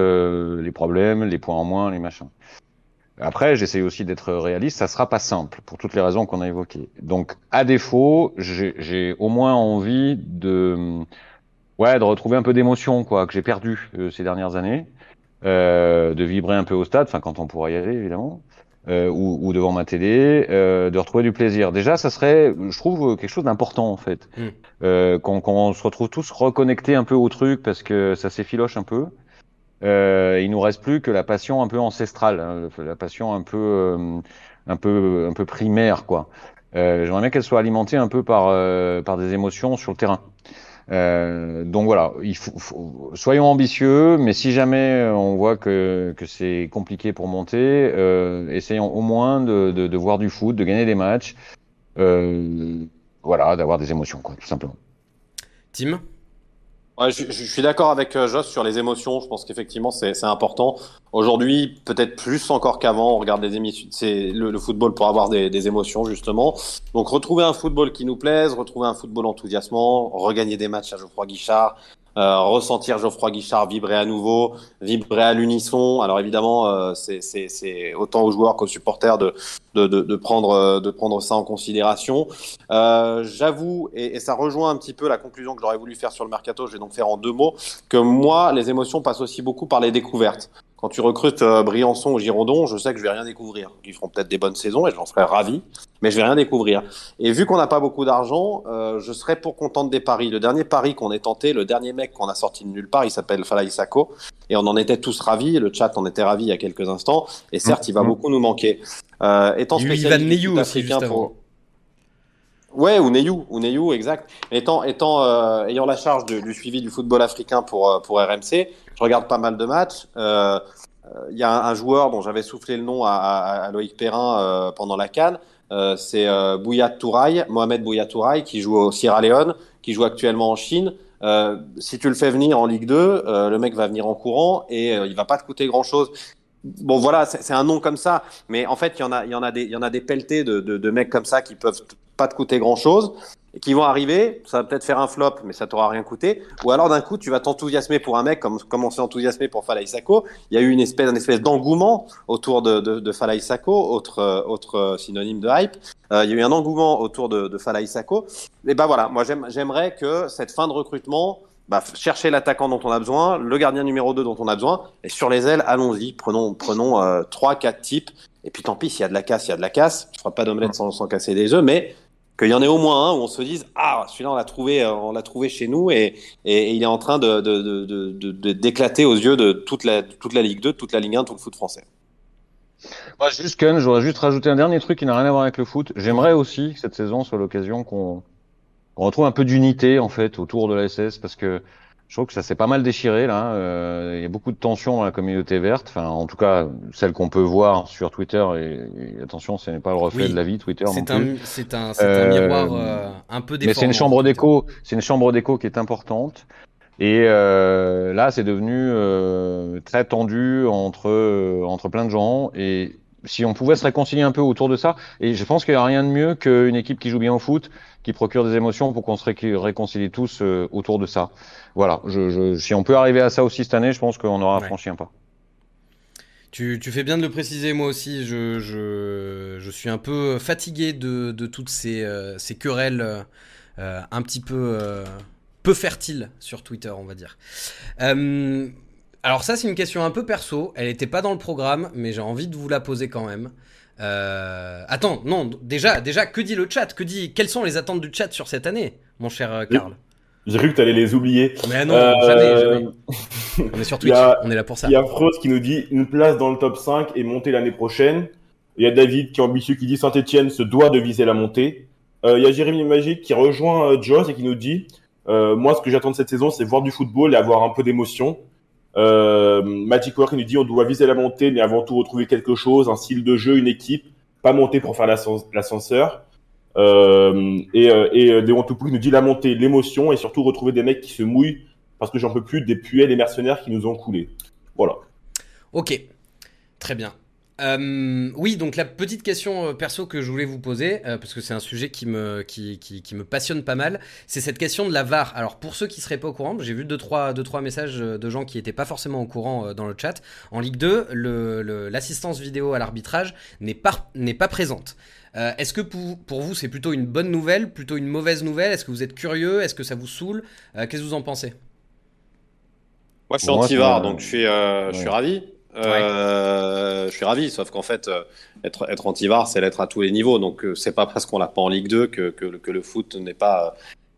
les problèmes, les points en moins, les machins. Après, j'essaie aussi d'être réaliste, ça sera pas simple, pour toutes les raisons qu'on a évoquées. Donc, à défaut, j'ai au moins envie de, ouais, de retrouver un peu d'émotion, quoi, que j'ai perdu euh, ces dernières années, euh, de vibrer un peu au stade, enfin quand on pourra y aller, évidemment. euh, ou, ou, devant ma télé, euh, de retrouver du plaisir. Déjà, ça serait, je trouve, quelque chose d'important en fait. Mm. Euh, quand, quand, on se retrouve tous reconnectés un peu au truc parce que ça s'effiloche un peu. Euh, il nous reste plus que la passion un peu ancestrale, hein, la passion un peu, euh, un peu, un peu primaire, quoi. Euh, J'aimerais bien qu'elle soit alimentée un peu par, euh, par des émotions sur le terrain. Euh, donc voilà, il faut, soyons ambitieux, mais si jamais on voit que, que c'est compliqué pour monter, essayons au moins de, de, de, voir du foot, de gagner des matchs, voilà, d'avoir des émotions, quoi, tout simplement. Tim? Ouais, je, je, suis d'accord avec euh, Joss sur les émotions. Je pense qu'effectivement c'est important. Aujourd'hui, peut-être plus encore qu'avant, on regarde des émissions, c'est le, le, football pour avoir des, des, émotions justement. Donc retrouver un football qui nous plaise, retrouver un football enthousiasmant, regagner des matchs à Geoffroy Guichard, euh, ressentir Geoffroy Guichard vibrer à nouveau, vibrer à l'unisson. Alors évidemment, euh, c'est autant aux joueurs qu'aux supporters de, de, de, prendre, euh, de prendre ça en considération. Euh, J'avoue, et, et, ça rejoint un petit peu la conclusion que j'aurais voulu faire sur le mercato, je vais donc faire en deux mots, que moi, les émotions passent aussi beaucoup par les découvertes quand tu recrutes euh, Briançon ou Girondon, je sais que je vais rien découvrir. Ils feront peut-être des bonnes saisons et j'en serais ravi, mais je vais rien découvrir. Et vu qu'on n'a pas beaucoup d'argent, euh, je serais pour qu'on tente des paris. Le dernier pari qu'on ait tenté, le dernier mec qu'on a sorti de nulle part, il s'appelle Falaï Sako, et on en était tous ravis. Le chat en était ravi il y a quelques instants. Et certes, il va mmh. beaucoup nous manquer. Euh, étant spécialiste aussi, juste pour... Ouais, ou Neyou, ou Neyou, exact. Étant, étant euh, ayant la charge du suivi du football africain pour euh, pour RMC, je regarde pas mal de matchs. Il euh, y a un, joueur dont j'avais soufflé le nom à, à, à Loïc Perrin euh, pendant la Cannes. Euh, c'est euh, Bouya Touraï, Mohamed Bouya Touraï, qui joue au Sierra Leone, qui joue actuellement en Chine. si tu le fais venir en Ligue 2, le mec va venir en courant et il va pas te coûter grand chose. Bon voilà, c'est un nom comme ça, mais en fait il y en a, il y en a des, il y en a des pelletés de, de, de mecs comme ça qui peuvent pas te coûter grand chose et qui vont arriver, ça va peut-être faire un flop, mais ça t'aura rien coûté. Ou alors d'un coup, tu vas t'enthousiasmer pour un mec comme, comme on s'est enthousiasmé pour Falaï Sako. Il y a eu une espèce, d'engouement autour de, de, de Falaï Sako, autre, autre synonyme de hype. Euh, il y a eu un engouement autour de, de Sako. Et ben voilà, moi j'aimerais que cette fin de recrutement, bah, chercher l'attaquant dont on a besoin, le gardien numéro 2 dont on a besoin, et sur les ailes, allons-y, prenons, prenons euh, 3, 4 types, et puis tant pis, s'il y a de la casse, il y a de la casse, je ferai pas d'omelette sans, sans casser des œufs, mais qu'il y en ait au moins un où on se dise ah celui-là on l'a trouvé on l'a trouvé chez nous et, et, il est en train de, d'éclater aux yeux de toute la toute la Ligue 2, toute la Ligue 1, tout le foot français. Moi juste Ken, j'aurais juste rajouté un dernier truc qui n'a rien à voir avec le foot. J'aimerais aussi cette saison soit l'occasion qu'on on retrouve un peu d'unité en fait autour de la SS parce que je trouve que ça s'est pas mal déchiré là. Euh, il y a beaucoup de tensions dans la communauté verte. Enfin, en tout cas, celle qu'on peut voir sur Twitter. Et, et attention, ce n'est pas le reflet oui, de la vie Twitter. C'est un, c'est un, euh, un, miroir euh, un peu déformant. Mais c'est une chambre d'écho. C'est une chambre d'écho qui est importante. Et euh, là, c'est devenu euh, très tendu entre entre plein de gens. Et si on pouvait se réconcilier un peu autour de ça, et je pense qu'il n'y a rien de mieux qu'une équipe qui joue bien au foot, qui procure des émotions pour qu'on se ré réconcilie tous euh, autour de ça. Voilà, je, je, si on peut arriver à ça aussi cette année, je pense qu'on aura ouais. franchi un pas. Tu, tu, fais bien de le préciser, moi aussi, je, suis un peu fatigué de, de toutes ces, euh, ces querelles euh, un petit peu peu fertiles sur Twitter, on va dire. Euh, alors ça, c'est une question un peu perso. Elle n'était pas dans le programme, mais j'ai envie de vous la poser quand même. Euh... Attends, non, déjà, déjà, que dit le chat? Que dit Quelles sont les attentes du chat sur cette année, mon cher Karl? J'ai cru que tu allais les oublier. Mais non, euh... jamais, jamais. On est sur Twitch, a, on est là pour ça. Il y a Frost qui nous dit une place dans le top 5 et monter l'année prochaine. Il y a David qui est ambitieux qui dit Saint-Etienne se doit de viser la montée. Euh, il y a Jérémy Magique qui rejoint euh, Joss et qui nous dit euh, Moi, ce que j'attends de cette saison, c'est voir du football et avoir un peu d'émotion. Euh, Magic Work nous dit on doit viser la montée, mais avant tout retrouver quelque chose, un style de jeu, une équipe, pas monter pour faire l'ascenseur. Euh, et, et Déon Toupou nous dit la montée, l'émotion, et surtout retrouver des mecs qui se mouillent parce que j'en peux plus des puels et mercenaires qui nous ont coulé. Voilà. Ok, très bien. Euh, oui, donc la petite question perso que je voulais vous poser, euh, parce que c'est un sujet qui me, qui, qui, qui, me passionne pas mal, c'est cette question de la VAR. Alors pour ceux qui seraient pas au courant, j'ai vu deux trois, deux, trois messages de gens qui étaient pas forcément au courant euh, dans le chat. En Ligue 2, l'assistance le, vidéo à l'arbitrage n'est pas, présente. Euh, Est-ce que pour, pour vous c'est plutôt une bonne nouvelle, plutôt une mauvaise nouvelle? Est-ce que vous êtes curieux? Est-ce que ça vous saoule? Qu'est-ce que vous en pensez? Moi je suis anti-VAR, donc je suis, ouais. je suis ravi. Euh, Je suis ravi, sauf qu'en fait, euh, être, être anti-VAR, c'est l'être à tous les niveaux. Donc, euh, c'est pas parce qu'on l'a pas en Ligue 2 que, que, que le foot n'est pas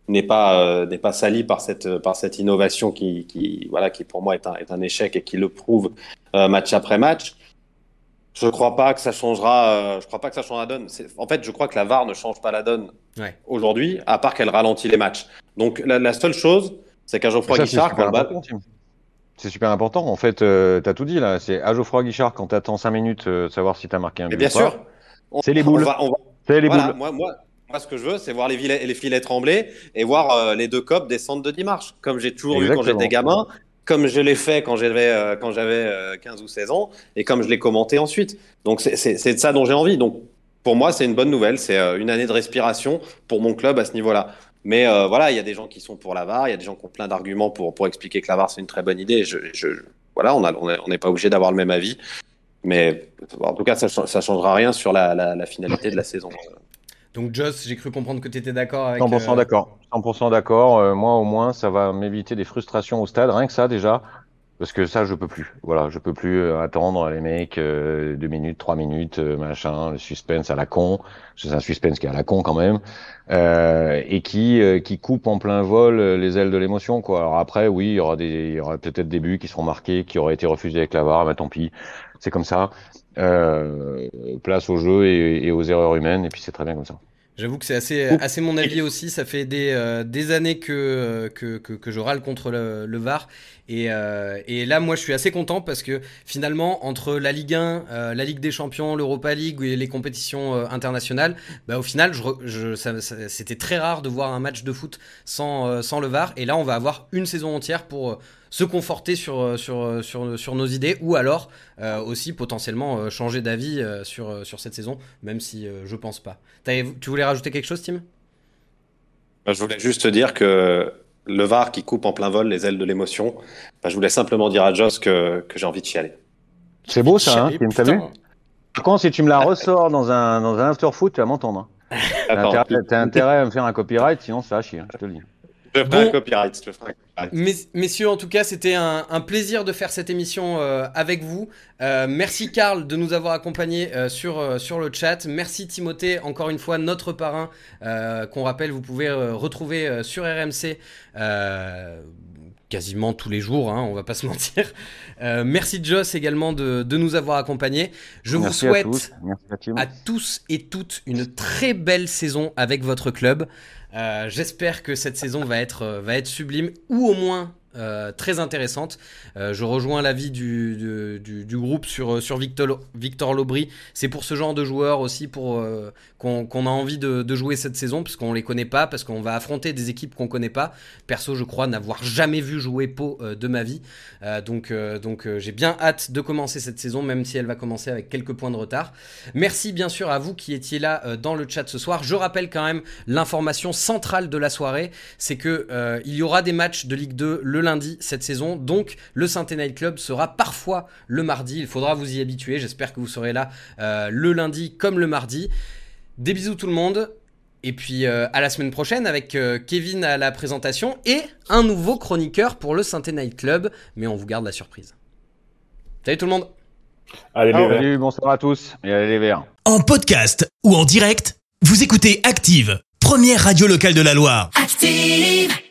n'est pas euh, n'est pas sali par cette par cette innovation qui, qui voilà qui pour moi est un est un échec et qui le prouve euh, match après match. Je crois pas que ça changera. euh, je crois pas que ça changera la donne. C'est- En fait, je crois que la VAR ne change pas la donne Ouais. aujourd'hui, à part qu'elle ralentit les matchs. Donc la, la seule chose, c'est qu'à Geoffroy Ça, c'est Guichard, quand le. C'est super important. En fait, euh, t'as tout dit là. C'est à Geoffroy Guichard quand t'attends 5 minutes, euh, savoir si t'as marqué un Mais but bien sûr, C'est les on boules. va- on va- C'est les voilà, boules. moi, moi, moi, ce que je veux, c'est voir les, filets- les filets trembler et voir euh, les deux copes descendre de 10 marches, comme j'ai toujours vu quand Exactement. j'étais gamin, comme je l'ai fait quand j'avais euh, quand j'avais euh, 15 ou 16 ans, et comme je l'ai commenté ensuite. Donc c'est- de ça dont j'ai envie. Donc pour moi, c'est une bonne nouvelle. C'est une année de respiration pour mon club à ce niveau-là. Mais euh, voilà, il y a des gens qui sont pour la VAR, il y a des gens qui ont plein d'arguments pour, pour expliquer que la VAR c'est une très bonne idée. Je, je, voilà, on n'est pas obligé d'avoir le même avis. Mais en tout cas, ça ne changera rien sur la, la, la finalité de la saison. Donc Joss, j'ai cru comprendre que tu étais d'accord avec. 100% euh, d'accord. 100% d'accord. Euh, moi, au moins, ça va m'éviter des frustrations au stade. Rien que ça, déjà. Parce que ça, je peux plus. Voilà, je peux plus euh, attendre les mecs euh, deux minutes, trois minutes, euh, machin, le suspense à la con. C'est un suspense qui est à la con quand même, euh, et qui euh, qui coupe en plein vol euh, les ailes de l'émotion, quoi. Alors après, oui, il y aura des, il y aura peut-être des buts qui seront marqués, qui auraient été refusés avec la VAR. Mais tant pis, c'est comme ça. Euh, place au jeu et, et aux erreurs humaines, et puis c'est très bien comme ça. J'avoue que c'est assez, assez mon avis aussi. Ça fait des, euh, des années que, euh, que, que, que je râle contre le, le VAR. Et, euh, et là, moi, je suis assez content parce que finalement, entre la Ligue 1, euh, la Ligue des Champions, l'Europa League et les compétitions euh, internationales, bah, au final, c'était très rare de voir un match de foot sans, sans le VAR. Et là, on va avoir une saison entière pour se conforter sur, sur, sur, sur nos idées ou alors aussi potentiellement changer d'avis sur, sur cette saison, même si je pense pas. Tu voulais rajouter quelque chose, Tim? Bah, Je voulais juste te dire que le VAR qui coupe en plein vol les ailes de l'émotion, bah, je voulais simplement dire à Joss que, que j'ai envie de chialer. C'est beau ça, hein, t'as vu? Par contre, si tu me la ressors dans un, dans un after-foot, tu vas m'entendre. hein. T'as intérêt, intérêt à me faire un copyright, sinon ça va chier, hein, je te le dis. Je ferai Bon. un copyright. Je ferai un copyright. Mes- messieurs, en tout cas, c'était un, un plaisir de faire cette émission euh, avec vous. Euh, merci Karl de nous avoir accompagnés euh, sur, euh, sur le chat. Merci Timothée, encore une fois, notre parrain, euh, qu'on rappelle, vous pouvez euh, retrouver euh, sur RMC. euh, quasiment tous les jours, hein, on va pas se mentir. Euh, merci Joss également de, de nous avoir accompagnés. Je Merci vous à souhaite tous. Merci à Tim. à tous et toutes une très belle saison avec votre club. Euh, J'espère que cette saison va être, euh, va être sublime ou au moins euh, très intéressante. Euh, je rejoins l'avis du, du, groupe sur, euh, sur Victor, Victor Lobry. C'est pour ce genre de joueurs aussi pour qu'on a envie de, jouer cette saison parce qu'on les connaît pas, parce qu'on va affronter des équipes qu'on connaît pas. Perso, je crois n'avoir jamais vu jouer Pau de ma vie. Donc donc j'ai bien hâte de commencer cette saison, même si elle va commencer avec quelques points de retard. Merci bien sûr à vous qui étiez là dans le chat ce soir. Je rappelle quand même l'information centrale de la soirée, c'est que il y aura des matchs de Ligue 2 le lundi cette saison. Donc le Saint Night Club sera parfois le mardi. Il faudra vous y habituer. J'espère que vous serez là euh, le lundi comme le mardi. Des bisous tout le monde. Et puis euh, à la semaine prochaine avec euh, Kevin à la présentation et un nouveau chroniqueur pour le Saint Night Club. Mais on vous garde la surprise. Salut tout le monde Allez, les Verts. Salut, bonsoir à tous et allez les verts. En podcast ou en direct, vous écoutez Active, première radio locale de la Loire. Active.